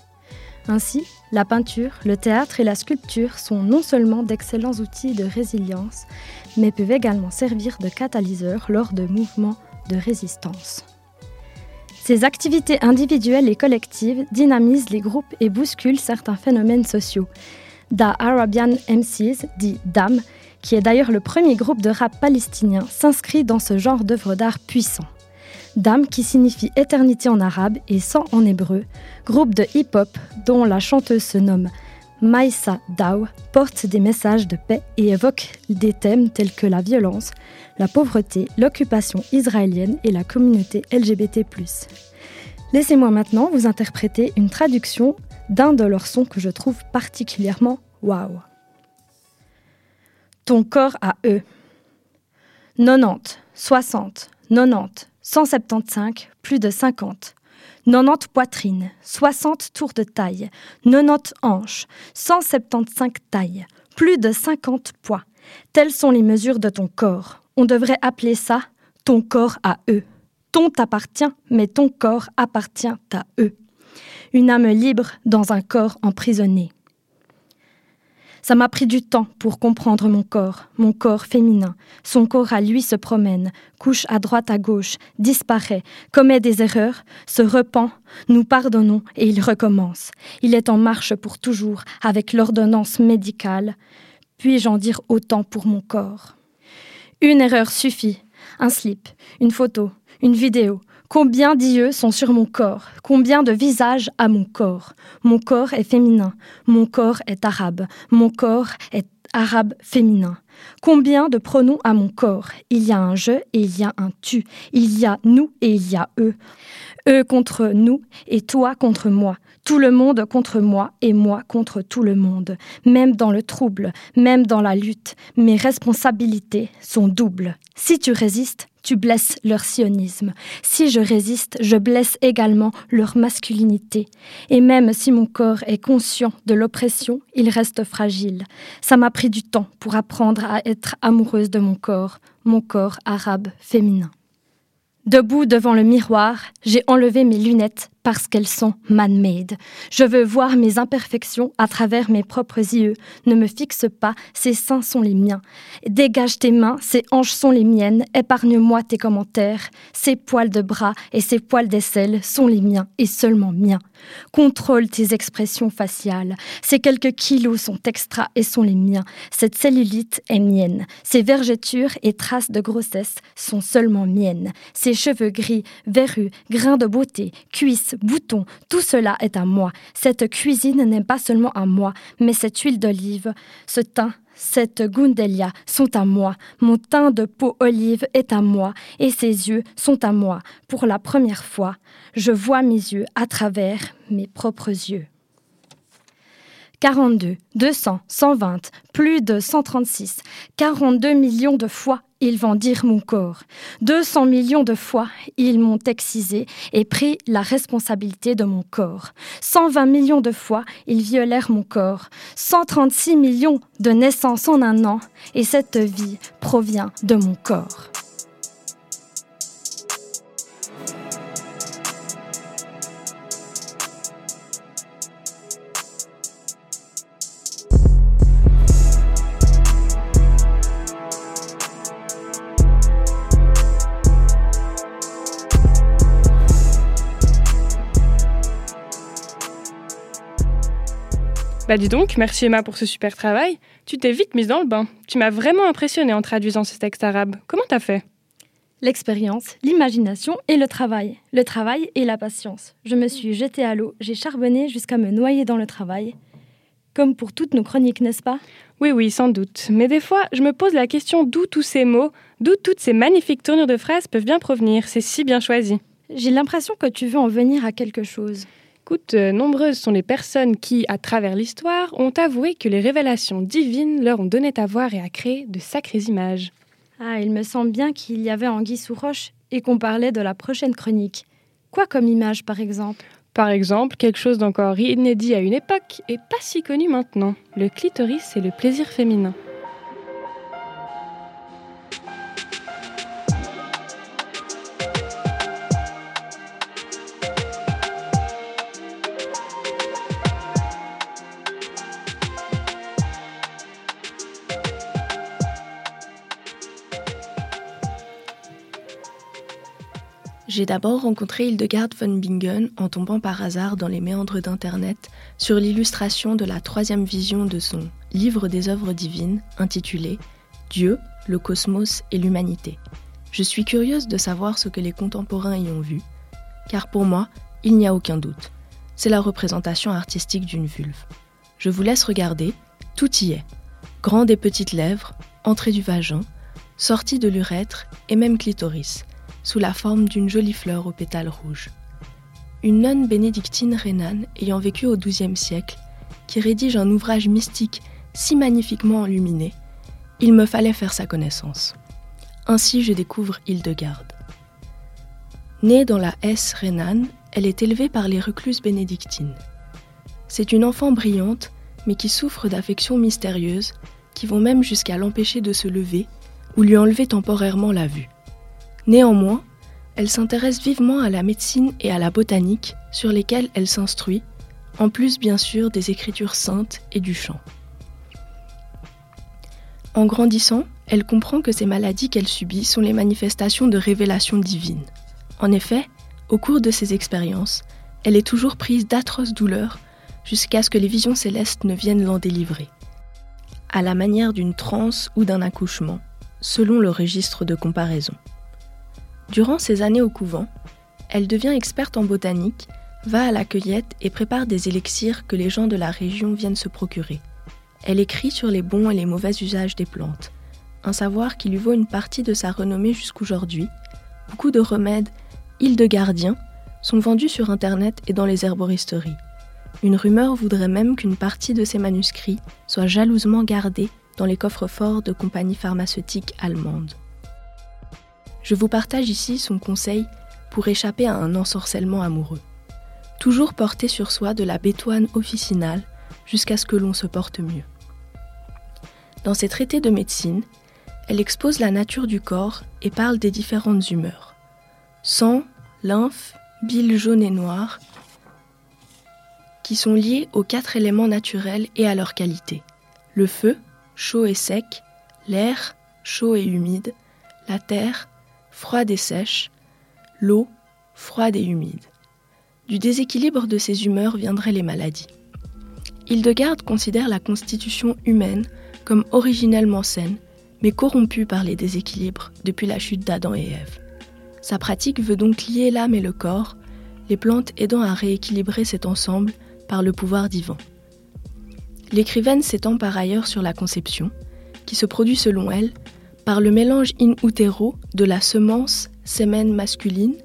Ainsi, la peinture, le théâtre et la sculpture sont non seulement d'excellents outils de résilience, mais peuvent également servir de catalyseurs lors de mouvements de résistance. Ces activités individuelles et collectives dynamisent les groupes et bousculent certains phénomènes sociaux. Da Arabian MCs, dit DAM, qui est d'ailleurs le premier groupe de rap palestinien, s'inscrit dans ce genre d'œuvre d'art puissant. Dam, qui signifie éternité en arabe et sang en hébreu, groupe de hip-hop dont la chanteuse se nomme Maïsa Daw, porte des messages de paix et évoque des thèmes tels que la violence, la pauvreté, l'occupation israélienne et la communauté LGBT. Laissez-moi maintenant vous interpréter une traduction d'un de leurs sons que je trouve particulièrement waouh. Ton corps à eux. 90, 60, 90, 175, plus de 50. 90 poitrines, 60 tours de taille, 90 hanches, 175 tailles, plus de 50 poids. Telles sont les mesures de ton corps. On devrait appeler ça ton corps à eux. Ton t'appartient, mais ton corps appartient à eux. Une âme libre dans un corps emprisonné. Ça m'a pris du temps pour comprendre mon corps, mon corps féminin. Son corps à lui se promène, couche à droite à gauche, disparaît, commet des erreurs, se repent, nous pardonnons et il recommence. Il est en marche pour toujours avec l'ordonnance médicale. Puis-je en dire autant pour mon corps? Une erreur suffit. Un slip, une photo, une vidéo, Combien d'yeux sont sur mon corps? Combien de visages à mon corps? Mon corps est féminin, mon corps est arabe, mon corps est arabe féminin. Combien de pronoms à mon corps? Il y a un je et il y a un tu. Il y a nous et il y a eux. Eux contre nous et toi contre moi. Tout le monde contre moi et moi contre tout le monde. Même dans le trouble, même dans la lutte, mes responsabilités sont doubles. Si tu résistes, tu blesses leur sionisme. Si je résiste, je blesse également leur masculinité. Et même si mon corps est conscient de l'oppression, il reste fragile. Ça m'a pris du temps pour apprendre à être amoureuse de mon corps, mon corps arabe féminin. Debout devant le miroir, j'ai enlevé mes lunettes parce qu'elles sont man-made. Je veux voir mes imperfections à travers mes propres yeux. Ne me fixe pas, ces seins sont les miens. Dégage tes mains, ces hanches sont les miennes. Épargne-moi tes commentaires. Ces poils de bras et ces poils d'aisselle sont les miens et seulement miens. Contrôle tes expressions faciales. Ces quelques kilos sont extra et sont les miens. Cette cellulite est mienne. Ces vergetures et traces de grossesse sont seulement miennes. Ces cheveux gris, verrues, grains de beauté, cuisses, boutons, tout cela est à moi. Cette cuisine n'est pas seulement à moi, mais cette huile d'olive, ce teint, cette Gundelia sont à moi, mon teint de peau olive est à moi, et ses yeux sont à moi. Pour la première fois, je vois mes yeux à travers mes propres yeux. 42, 200, 120, plus de 136, 42 millions de fois ils vendirent mon corps. 200 millions de fois, ils m'ont excisé et pris la responsabilité de mon corps. 120 millions de fois, ils violèrent mon corps. 136 millions de naissances en un an, et cette vie provient de mon corps. Bah dis donc, merci Emma pour ce super travail. Tu t'es vite mise dans le bain. Tu m'as vraiment impressionnée en traduisant ce texte arabe. Comment t'as fait? L'expérience, l'imagination et le travail. Le travail et la patience. Je me suis jetée à l'eau, j'ai charbonné jusqu'à me noyer dans le travail. Comme pour toutes nos chroniques, n'est-ce pas? Oui, oui, sans doute. Mais des fois, je me pose la question d'où tous ces mots, d'où toutes ces magnifiques tournures de phrases peuvent bien provenir. C'est si bien choisi. J'ai l'impression que tu veux en venir à quelque chose. Écoute, euh, nombreuses sont les personnes qui, à travers l'histoire, ont avoué que les révélations divines leur ont donné à voir et à créer de sacrées images. Ah, il me semble bien qu'il y avait Anguille sous roche et qu'on parlait de la prochaine chronique. Quoi comme image, par exemple? Par exemple, quelque chose d'encore inédit à une époque et pas si connu maintenant le clitoris et le plaisir féminin. J'ai d'abord rencontré Hildegard von Bingen en tombant par hasard dans les méandres d'Internet sur l'illustration de la troisième vision de son livre des œuvres divines intitulé Dieu, le cosmos et l'humanité. Je suis curieuse de savoir ce que les contemporains y ont vu, car pour moi, il n'y a aucun doute. C'est la représentation artistique d'une vulve. Je vous laisse regarder, tout y est. Grande et petites lèvres, entrée du vagin, sortie de l'urètre et même clitoris sous la forme d'une jolie fleur aux pétales rouges. Une nonne bénédictine rhénane ayant vécu au XIIe siècle, qui rédige un ouvrage mystique si magnifiquement enluminé, il me fallait faire sa connaissance. Ainsi je découvre Hildegarde. Née dans la Hesse rhénane, elle est élevée par les recluses bénédictines. C'est une enfant brillante, mais qui souffre d'affections mystérieuses qui vont même jusqu'à l'empêcher de se lever ou lui enlever temporairement la vue. Néanmoins, elle s'intéresse vivement à la médecine et à la botanique, sur lesquelles elle s'instruit, en plus bien sûr des écritures saintes et du chant. En grandissant, elle comprend que ces maladies qu'elle subit sont les manifestations de révélations divines. En effet, au cours de ses expériences, elle est toujours prise d'atroces douleurs jusqu'à ce que les visions célestes ne viennent l'en délivrer. À la manière d'une transe ou d'un accouchement, selon le registre de comparaison. Durant ses années au couvent, elle devient experte en botanique, va à la cueillette et prépare des élixirs que les gens de la région viennent se procurer. Elle écrit sur les bons et les mauvais usages des plantes, un savoir qui lui vaut une partie de sa renommée jusqu'aujourd'hui. Beaucoup de remèdes, îles de gardiens, sont vendus sur Internet et dans les herboristeries. Une rumeur voudrait même qu'une partie de ces manuscrits soit jalousement gardée dans les coffres forts de compagnies pharmaceutiques allemandes. Je vous partage ici son conseil pour échapper à un ensorcellement amoureux. Toujours porter sur soi de la bétoine officinale jusqu'à ce que l'on se porte mieux. Dans ses traités de médecine, elle expose la nature du corps et parle des différentes humeurs. Sang, lymphe, bile jaune et noire, qui sont liés aux quatre éléments naturels et à leur qualité. Le feu, chaud et sec, l'air, chaud et humide, la terre, froide et sèche, l'eau, froide et humide. Du déséquilibre de ces humeurs viendraient les maladies. Hildegarde considère la constitution humaine comme originellement saine, mais corrompue par les déséquilibres depuis la chute d'Adam et Ève. Sa pratique veut donc lier l'âme et le corps, les plantes aidant à rééquilibrer cet ensemble par le pouvoir divin. L'écrivaine s'étend par ailleurs sur la conception, qui se produit selon elle par le mélange in utero de la semence sémène masculine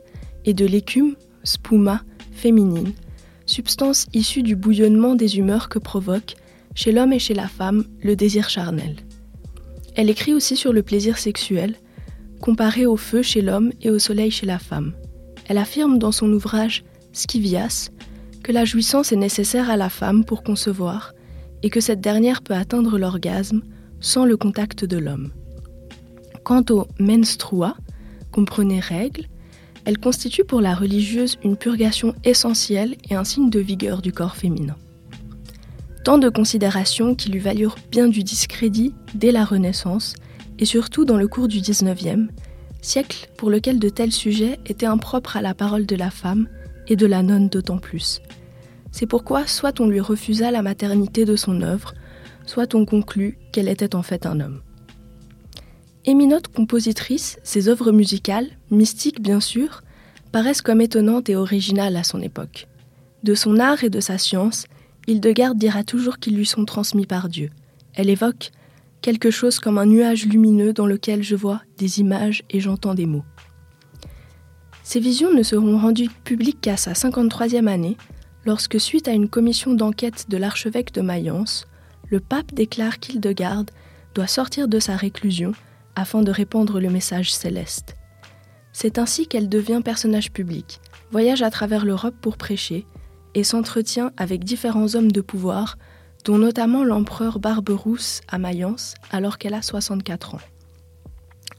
et de l'écume spuma féminine, substance issue du bouillonnement des humeurs que provoque, chez l'homme et chez la femme, le désir charnel. Elle écrit aussi sur le plaisir sexuel, comparé au feu chez l'homme et au soleil chez la femme. Elle affirme dans son ouvrage Scivias que la jouissance est nécessaire à la femme pour concevoir et que cette dernière peut atteindre l'orgasme sans le contact de l'homme. Quant au menstrua, comprenez règles, elle constitue pour la religieuse une purgation essentielle et un signe de vigueur du corps féminin. Tant de considérations qui lui valurent bien du discrédit dès la Renaissance et surtout dans le cours du XIXe, siècle pour lequel de tels sujets étaient impropres à la parole de la femme et de la nonne d'autant plus. C'est pourquoi soit on lui refusa la maternité de son œuvre, soit on conclut qu'elle était en fait un homme. Éminote compositrice, ses œuvres musicales, mystiques bien sûr, paraissent comme étonnantes et originales à son époque. De son art et de sa science, Hildegarde dira toujours qu'ils lui sont transmis par Dieu. Elle évoque quelque chose comme un nuage lumineux dans lequel je vois des images et j'entends des mots. Ces visions ne seront rendues publiques qu'à sa 53e année, lorsque, suite à une commission d'enquête de l'archevêque de Mayence, le pape déclare qu'Hildegarde doit sortir de sa réclusion afin de répandre le message céleste. C'est ainsi qu'elle devient personnage public, voyage à travers l'Europe pour prêcher et s'entretient avec différents hommes de pouvoir, dont notamment l'empereur Barberousse à Mayence alors qu'elle a 64 ans.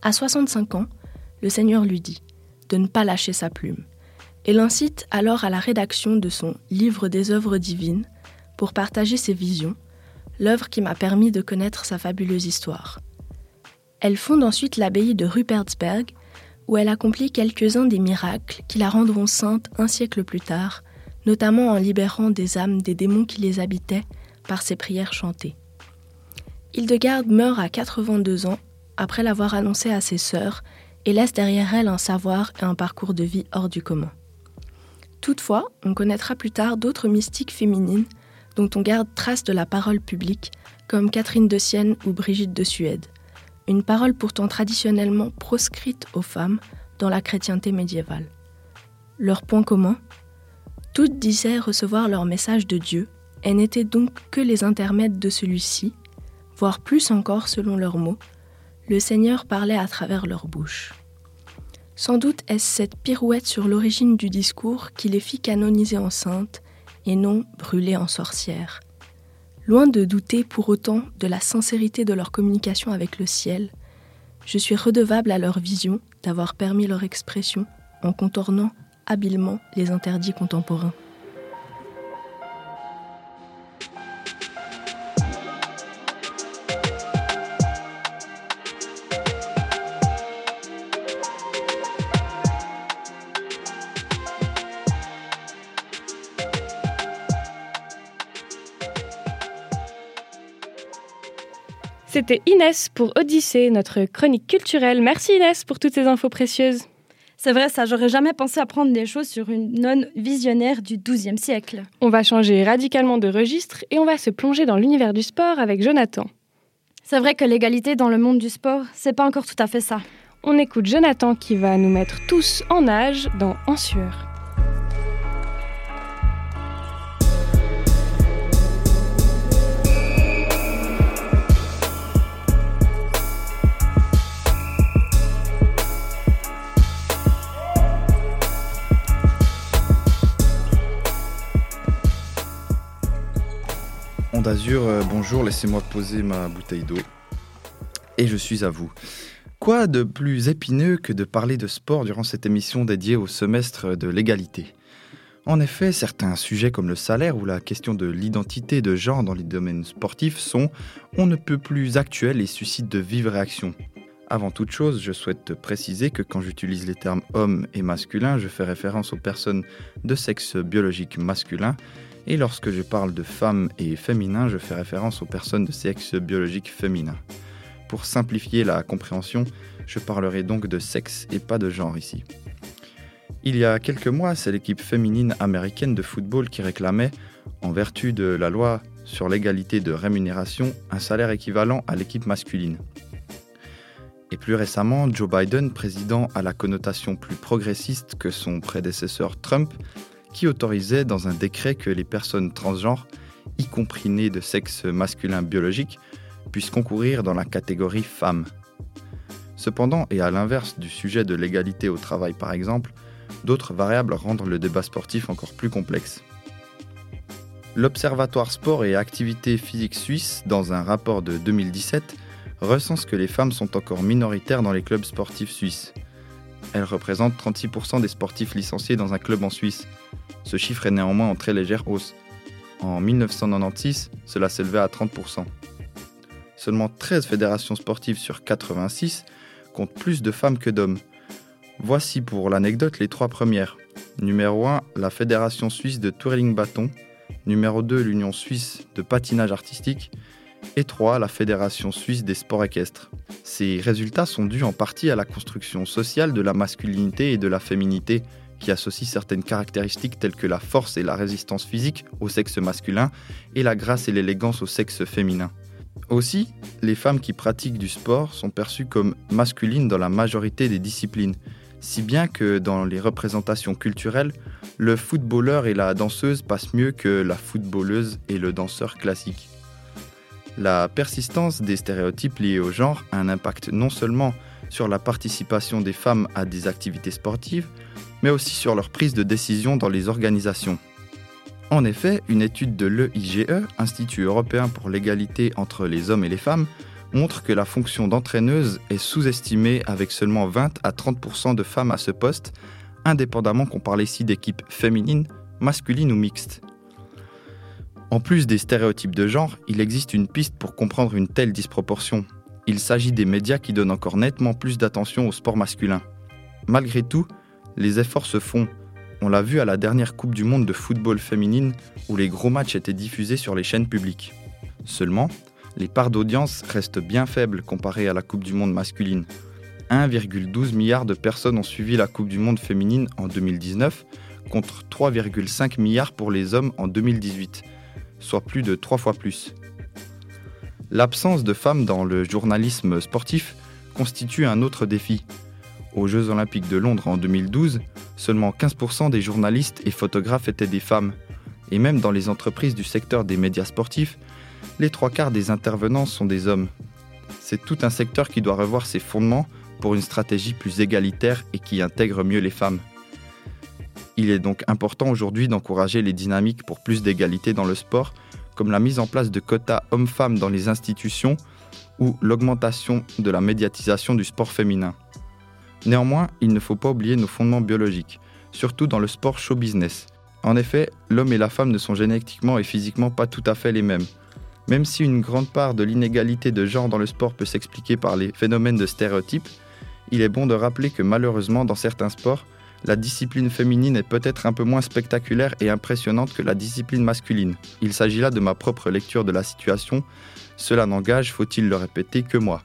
À 65 ans, le Seigneur lui dit de ne pas lâcher sa plume et l'incite alors à la rédaction de son Livre des œuvres divines pour partager ses visions, l'œuvre qui m'a permis de connaître sa fabuleuse histoire. Elle fonde ensuite l'abbaye de Rupertsberg, où elle accomplit quelques-uns des miracles qui la rendront sainte un siècle plus tard, notamment en libérant des âmes des démons qui les habitaient par ses prières chantées. Hildegarde meurt à 82 ans après l'avoir annoncé à ses sœurs et laisse derrière elle un savoir et un parcours de vie hors du commun. Toutefois, on connaîtra plus tard d'autres mystiques féminines dont on garde trace de la parole publique, comme Catherine de Sienne ou Brigitte de Suède une parole pourtant traditionnellement proscrite aux femmes dans la chrétienté médiévale. Leur point commun Toutes disaient recevoir leur message de Dieu et n'étaient donc que les intermèdes de celui-ci, voire plus encore selon leurs mots, le Seigneur parlait à travers leur bouche. Sans doute est-ce cette pirouette sur l'origine du discours qui les fit canoniser en saintes et non brûler en sorcières. Loin de douter pour autant de la sincérité de leur communication avec le ciel, je suis redevable à leur vision d'avoir permis leur expression en contournant habilement les interdits contemporains. C'était Inès pour Odyssée, notre chronique culturelle. Merci Inès pour toutes ces infos précieuses. C'est vrai, ça, j'aurais jamais pensé apprendre des choses sur une nonne visionnaire du XIIe siècle. On va changer radicalement de registre et on va se plonger dans l'univers du sport avec Jonathan. C'est vrai que l'égalité dans le monde du sport, c'est pas encore tout à fait ça. On écoute Jonathan qui va nous mettre tous en âge dans En sueur. Euh, bonjour, laissez-moi poser ma bouteille d'eau. Et je suis à vous. Quoi de plus épineux que de parler de sport durant cette émission dédiée au semestre de l'égalité? En effet, certains sujets comme le salaire ou la question de l'identité de genre dans les domaines sportifs sont on ne peut plus actuels et suscitent de vives réactions. Avant toute chose, je souhaite préciser que quand j'utilise les termes homme et masculin, je fais référence aux personnes de sexe biologique masculin, et lorsque je parle de femme et féminin, je fais référence aux personnes de sexe biologique féminin. Pour simplifier la compréhension, je parlerai donc de sexe et pas de genre ici. Il y a quelques mois, c'est l'équipe féminine américaine de football qui réclamait, en vertu de la loi sur l'égalité de rémunération, un salaire équivalent à l'équipe masculine. Et plus récemment, Joe Biden, président à la connotation plus progressiste que son prédécesseur Trump, qui autorisait dans un décret que les personnes transgenres, y compris nées de sexe masculin biologique, puissent concourir dans la catégorie femmes. Cependant, et à l'inverse du sujet de l'égalité au travail par exemple, D'autres variables rendent le débat sportif encore plus complexe. L'Observatoire Sport et Activité Physique Suisse, dans un rapport de 2017, recense que les femmes sont encore minoritaires dans les clubs sportifs suisses. Elles représentent 36% des sportifs licenciés dans un club en Suisse. Ce chiffre est néanmoins en très légère hausse. En 1996, cela s'élevait à 30%. Seulement 13 fédérations sportives sur 86 comptent plus de femmes que d'hommes, Voici pour l'anecdote les trois premières. Numéro 1, la Fédération suisse de twirling bâton. Numéro 2, l'Union suisse de patinage artistique. Et 3, la Fédération suisse des sports équestres. Ces résultats sont dus en partie à la construction sociale de la masculinité et de la féminité, qui associe certaines caractéristiques telles que la force et la résistance physique au sexe masculin et la grâce et l'élégance au sexe féminin. Aussi, les femmes qui pratiquent du sport sont perçues comme masculines dans la majorité des disciplines, si bien que dans les représentations culturelles, le footballeur et la danseuse passent mieux que la footballeuse et le danseur classique. La persistance des stéréotypes liés au genre a un impact non seulement sur la participation des femmes à des activités sportives, mais aussi sur leur prise de décision dans les organisations. En effet, une étude de l'EIGE, Institut européen pour l'égalité entre les hommes et les femmes, montre que la fonction d'entraîneuse est sous-estimée avec seulement 20 à 30% de femmes à ce poste, indépendamment qu'on parle ici d'équipes féminines, masculines ou mixtes. En plus des stéréotypes de genre, il existe une piste pour comprendre une telle disproportion. Il s'agit des médias qui donnent encore nettement plus d'attention au sport masculin. Malgré tout, les efforts se font. On l'a vu à la dernière Coupe du Monde de football féminine où les gros matchs étaient diffusés sur les chaînes publiques. Seulement, les parts d'audience restent bien faibles comparées à la Coupe du Monde masculine. 1,12 milliard de personnes ont suivi la Coupe du Monde féminine en 2019 contre 3,5 milliards pour les hommes en 2018, soit plus de trois fois plus. L'absence de femmes dans le journalisme sportif constitue un autre défi. Aux Jeux olympiques de Londres en 2012, seulement 15% des journalistes et photographes étaient des femmes. Et même dans les entreprises du secteur des médias sportifs, les trois quarts des intervenants sont des hommes. C'est tout un secteur qui doit revoir ses fondements pour une stratégie plus égalitaire et qui intègre mieux les femmes. Il est donc important aujourd'hui d'encourager les dynamiques pour plus d'égalité dans le sport, comme la mise en place de quotas hommes-femmes dans les institutions ou l'augmentation de la médiatisation du sport féminin. Néanmoins, il ne faut pas oublier nos fondements biologiques, surtout dans le sport show business. En effet, l'homme et la femme ne sont génétiquement et physiquement pas tout à fait les mêmes. Même si une grande part de l'inégalité de genre dans le sport peut s'expliquer par les phénomènes de stéréotypes, il est bon de rappeler que malheureusement dans certains sports, la discipline féminine est peut-être un peu moins spectaculaire et impressionnante que la discipline masculine. Il s'agit là de ma propre lecture de la situation, cela n'engage, faut-il le répéter, que moi.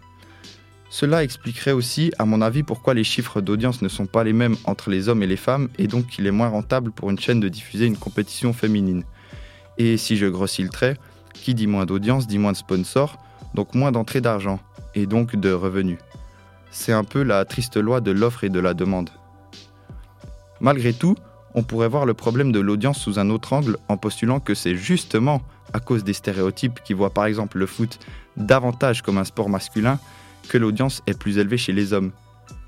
Cela expliquerait aussi, à mon avis, pourquoi les chiffres d'audience ne sont pas les mêmes entre les hommes et les femmes, et donc qu'il est moins rentable pour une chaîne de diffuser une compétition féminine. Et si je grossis le trait, qui dit moins d'audience dit moins de sponsors, donc moins d'entrée d'argent, et donc de revenus. C'est un peu la triste loi de l'offre et de la demande. Malgré tout, on pourrait voir le problème de l'audience sous un autre angle en postulant que c'est justement à cause des stéréotypes qui voient par exemple le foot davantage comme un sport masculin que l'audience est plus élevée chez les hommes.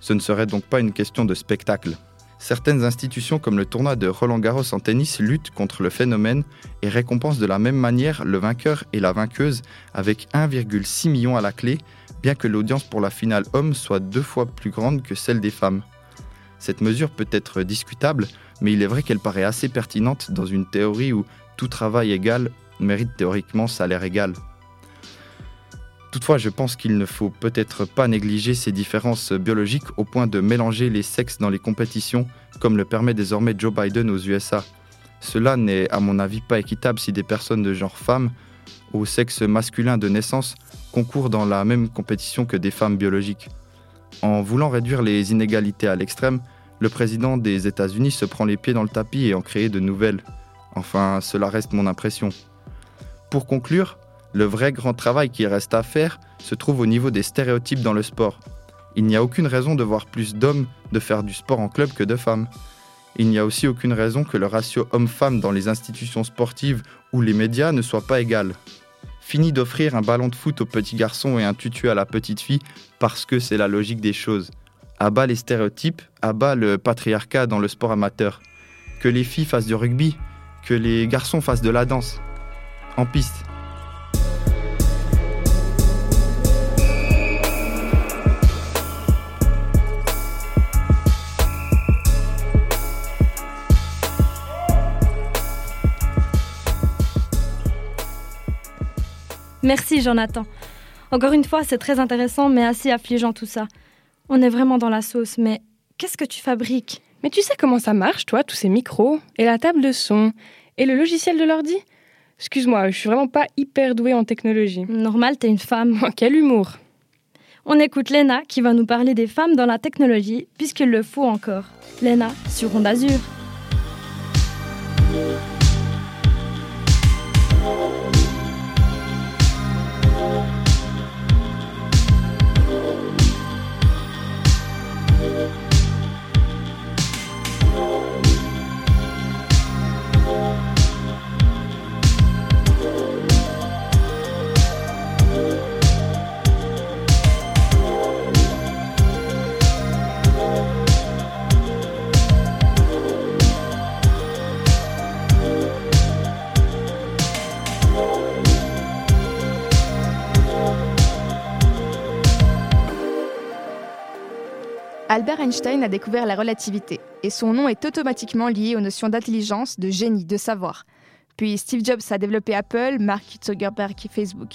Ce ne serait donc pas une question de spectacle. Certaines institutions comme le tournoi de Roland Garros en tennis luttent contre le phénomène et récompensent de la même manière le vainqueur et la vainqueuse avec 1,6 million à la clé, bien que l'audience pour la finale homme soit deux fois plus grande que celle des femmes. Cette mesure peut être discutable, mais il est vrai qu'elle paraît assez pertinente dans une théorie où tout travail égal mérite théoriquement salaire égal. Toutefois, je pense qu'il ne faut peut-être pas négliger ces différences biologiques au point de mélanger les sexes dans les compétitions, comme le permet désormais Joe Biden aux USA. Cela n'est à mon avis pas équitable si des personnes de genre femme, au sexe masculin de naissance, concourent dans la même compétition que des femmes biologiques. En voulant réduire les inégalités à l'extrême, le président des États-Unis se prend les pieds dans le tapis et en crée de nouvelles. Enfin, cela reste mon impression. Pour conclure, le vrai grand travail qui reste à faire se trouve au niveau des stéréotypes dans le sport. Il n'y a aucune raison de voir plus d'hommes de faire du sport en club que de femmes. Il n'y a aussi aucune raison que le ratio homme-femme dans les institutions sportives ou les médias ne soit pas égal. Fini d'offrir un ballon de foot au petit garçon et un tutu à la petite fille parce que c'est la logique des choses. À bas les stéréotypes, à bas le patriarcat dans le sport amateur. Que les filles fassent du rugby, que les garçons fassent de la danse. En piste. Merci Jonathan. Encore une fois, c'est très intéressant mais assez affligeant tout ça. On est vraiment dans la sauce, mais qu'est-ce que tu fabriques? Mais tu sais comment ça marche, toi, tous ces micros, et la table de son, et le logiciel de l'ordi? Excuse-moi, je suis vraiment pas hyper douée en technologie. Normal, t'es une femme. Oh, quel humour On écoute Lena qui va nous parler des femmes dans la technologie, puisqu'il le faut encore. Lena, sur Onde Azur. Albert Einstein a découvert la relativité, et son nom est automatiquement lié aux notions d'intelligence, de génie, de savoir. Puis Steve Jobs a développé Apple, Mark Zuckerberg Facebook.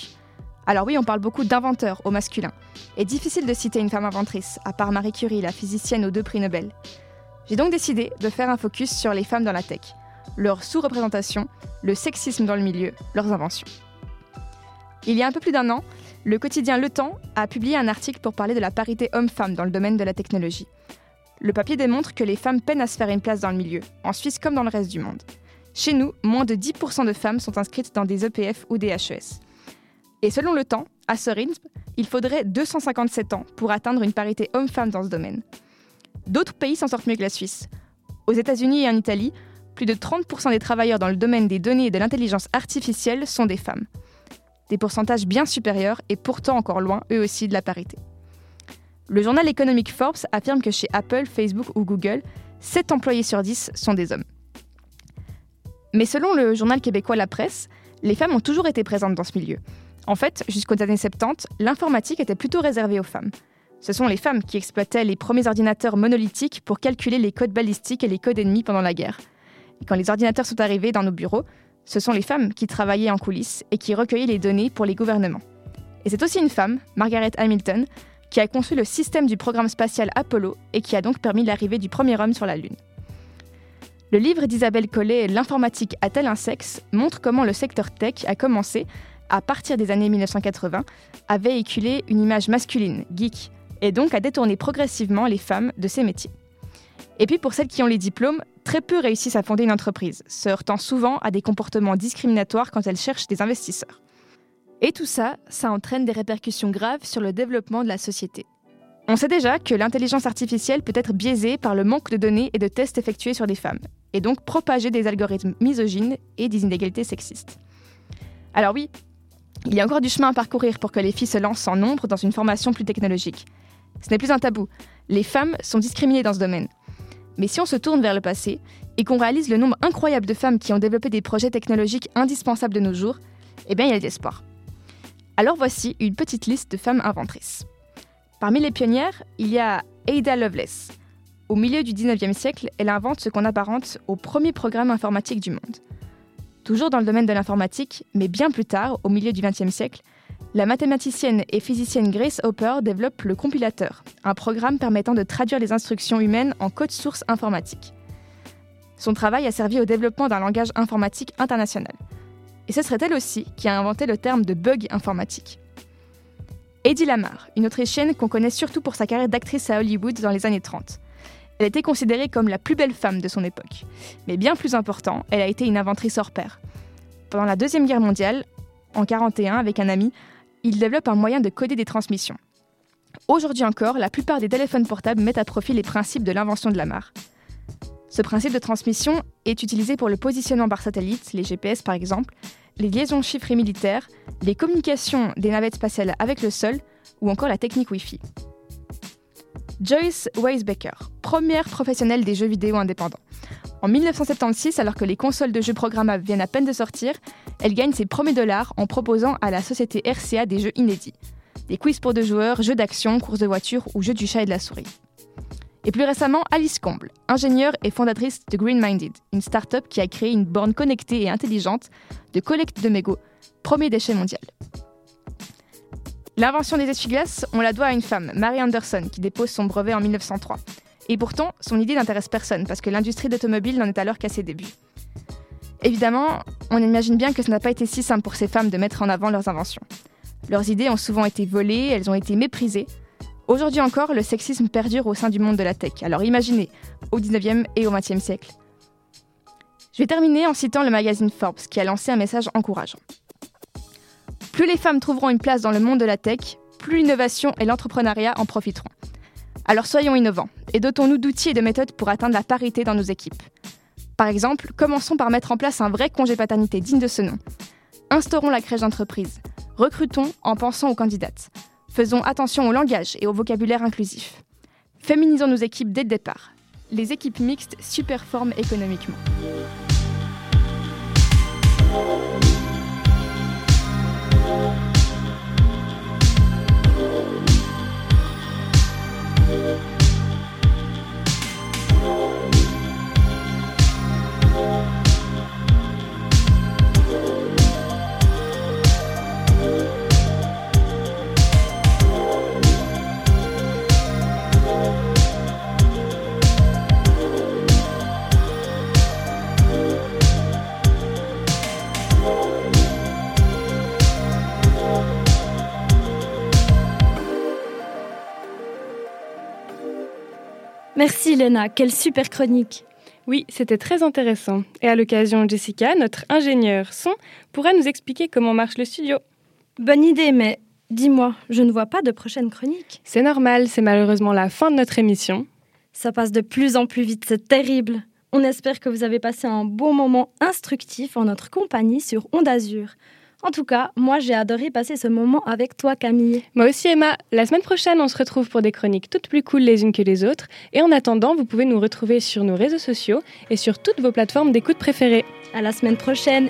Alors oui, on parle beaucoup d'inventeurs au masculin. Et difficile de citer une femme inventrice, à part Marie Curie, la physicienne aux deux prix Nobel. J'ai donc décidé de faire un focus sur les femmes dans la tech, leur sous-représentation, le sexisme dans le milieu, leurs inventions. Il y a un peu plus d'un an, le quotidien Le Temps a publié un article pour parler de la parité homme-femme dans le domaine de la technologie. Le papier démontre que les femmes peinent à se faire une place dans le milieu, en Suisse comme dans le reste du monde. Chez nous, moins de 10% de femmes sont inscrites dans des EPF ou des HES. Et selon le temps, à ce rythme, il faudrait 257 ans pour atteindre une parité homme-femme dans ce domaine. D'autres pays s'en sortent mieux que la Suisse. Aux États-Unis et en Italie, plus de 30% des travailleurs dans le domaine des données et de l'intelligence artificielle sont des femmes des pourcentages bien supérieurs et pourtant encore loin, eux aussi, de la parité. Le journal économique Forbes affirme que chez Apple, Facebook ou Google, 7 employés sur 10 sont des hommes. Mais selon le journal québécois La Presse, les femmes ont toujours été présentes dans ce milieu. En fait, jusqu'aux années 70, l'informatique était plutôt réservée aux femmes. Ce sont les femmes qui exploitaient les premiers ordinateurs monolithiques pour calculer les codes balistiques et les codes ennemis pendant la guerre. Et quand les ordinateurs sont arrivés dans nos bureaux, ce sont les femmes qui travaillaient en coulisses et qui recueillaient les données pour les gouvernements. Et c'est aussi une femme, Margaret Hamilton, qui a conçu le système du programme spatial Apollo et qui a donc permis l'arrivée du premier homme sur la Lune. Le livre d'Isabelle Collet, L'informatique a-t-elle un sexe montre comment le secteur tech a commencé, à partir des années 1980, à véhiculer une image masculine, geek, et donc à détourner progressivement les femmes de ces métiers. Et puis pour celles qui ont les diplômes, très peu réussissent à fonder une entreprise, se heurtant souvent à des comportements discriminatoires quand elles cherchent des investisseurs. Et tout ça, ça entraîne des répercussions graves sur le développement de la société. On sait déjà que l'intelligence artificielle peut être biaisée par le manque de données et de tests effectués sur des femmes, et donc propager des algorithmes misogynes et des inégalités sexistes. Alors oui, il y a encore du chemin à parcourir pour que les filles se lancent en nombre dans une formation plus technologique. Ce n'est plus un tabou. Les femmes sont discriminées dans ce domaine. Mais si on se tourne vers le passé et qu'on réalise le nombre incroyable de femmes qui ont développé des projets technologiques indispensables de nos jours, eh bien il y a de l'espoir. Alors voici une petite liste de femmes inventrices. Parmi les pionnières, il y a Ada Lovelace. Au milieu du 19e siècle, elle invente ce qu'on apparente au premier programme informatique du monde. Toujours dans le domaine de l'informatique, mais bien plus tard, au milieu du XXe siècle, la mathématicienne et physicienne Grace Hopper développe le compilateur, un programme permettant de traduire les instructions humaines en code source informatique. Son travail a servi au développement d'un langage informatique international. Et ce serait elle aussi qui a inventé le terme de bug informatique. Eddie Lamar, une Autrichienne qu'on connaît surtout pour sa carrière d'actrice à Hollywood dans les années 30. Elle était considérée comme la plus belle femme de son époque. Mais bien plus important, elle a été une inventrice hors pair. Pendant la Deuxième Guerre mondiale, en 1941, avec un ami, il développe un moyen de coder des transmissions. Aujourd'hui encore, la plupart des téléphones portables mettent à profit les principes de l'invention de Lamar. Ce principe de transmission est utilisé pour le positionnement par satellite, les GPS par exemple, les liaisons chiffrées militaires, les communications des navettes spatiales avec le sol ou encore la technique Wi-Fi. Joyce Weisbecker, première professionnelle des jeux vidéo indépendants. En 1976, alors que les consoles de jeux programmables viennent à peine de sortir, elle gagne ses premiers dollars en proposant à la société RCA des jeux inédits. Des quiz pour deux joueurs, jeux d'action, courses de voiture ou jeux du chat et de la souris. Et plus récemment, Alice Comble, ingénieure et fondatrice de Green Minded, une start-up qui a créé une borne connectée et intelligente de collecte de mégots, premier déchet mondial. L'invention des essuie-glaces, on la doit à une femme, Mary Anderson, qui dépose son brevet en 1903. Et pourtant, son idée n'intéresse personne, parce que l'industrie d'automobile n'en est alors qu'à ses débuts. Évidemment, on imagine bien que ce n'a pas été si simple pour ces femmes de mettre en avant leurs inventions. Leurs idées ont souvent été volées, elles ont été méprisées. Aujourd'hui encore, le sexisme perdure au sein du monde de la tech. Alors imaginez, au 19e et au 20e siècle. Je vais terminer en citant le magazine Forbes, qui a lancé un message encourageant. Plus les femmes trouveront une place dans le monde de la tech, plus l'innovation et l'entrepreneuriat en profiteront. Alors soyons innovants et dotons-nous d'outils et de méthodes pour atteindre la parité dans nos équipes. Par exemple, commençons par mettre en place un vrai congé paternité digne de ce nom. Instaurons la crèche d'entreprise. Recrutons en pensant aux candidates. Faisons attention au langage et au vocabulaire inclusif. Féminisons nos équipes dès le départ. Les équipes mixtes superforment économiquement. Merci Léna, quelle super chronique. Oui, c'était très intéressant. Et à l'occasion, Jessica, notre ingénieure son, pourra nous expliquer comment marche le studio. Bonne idée, mais dis-moi, je ne vois pas de prochaine chronique. C'est normal, c'est malheureusement la fin de notre émission. Ça passe de plus en plus vite, c'est terrible. On espère que vous avez passé un bon moment instructif en notre compagnie sur Onde Azur. En tout cas, moi j'ai adoré passer ce moment avec toi Camille. Moi aussi Emma. La semaine prochaine, on se retrouve pour des chroniques toutes plus cool les unes que les autres. Et en attendant, vous pouvez nous retrouver sur nos réseaux sociaux et sur toutes vos plateformes d'écoute préférées. À la semaine prochaine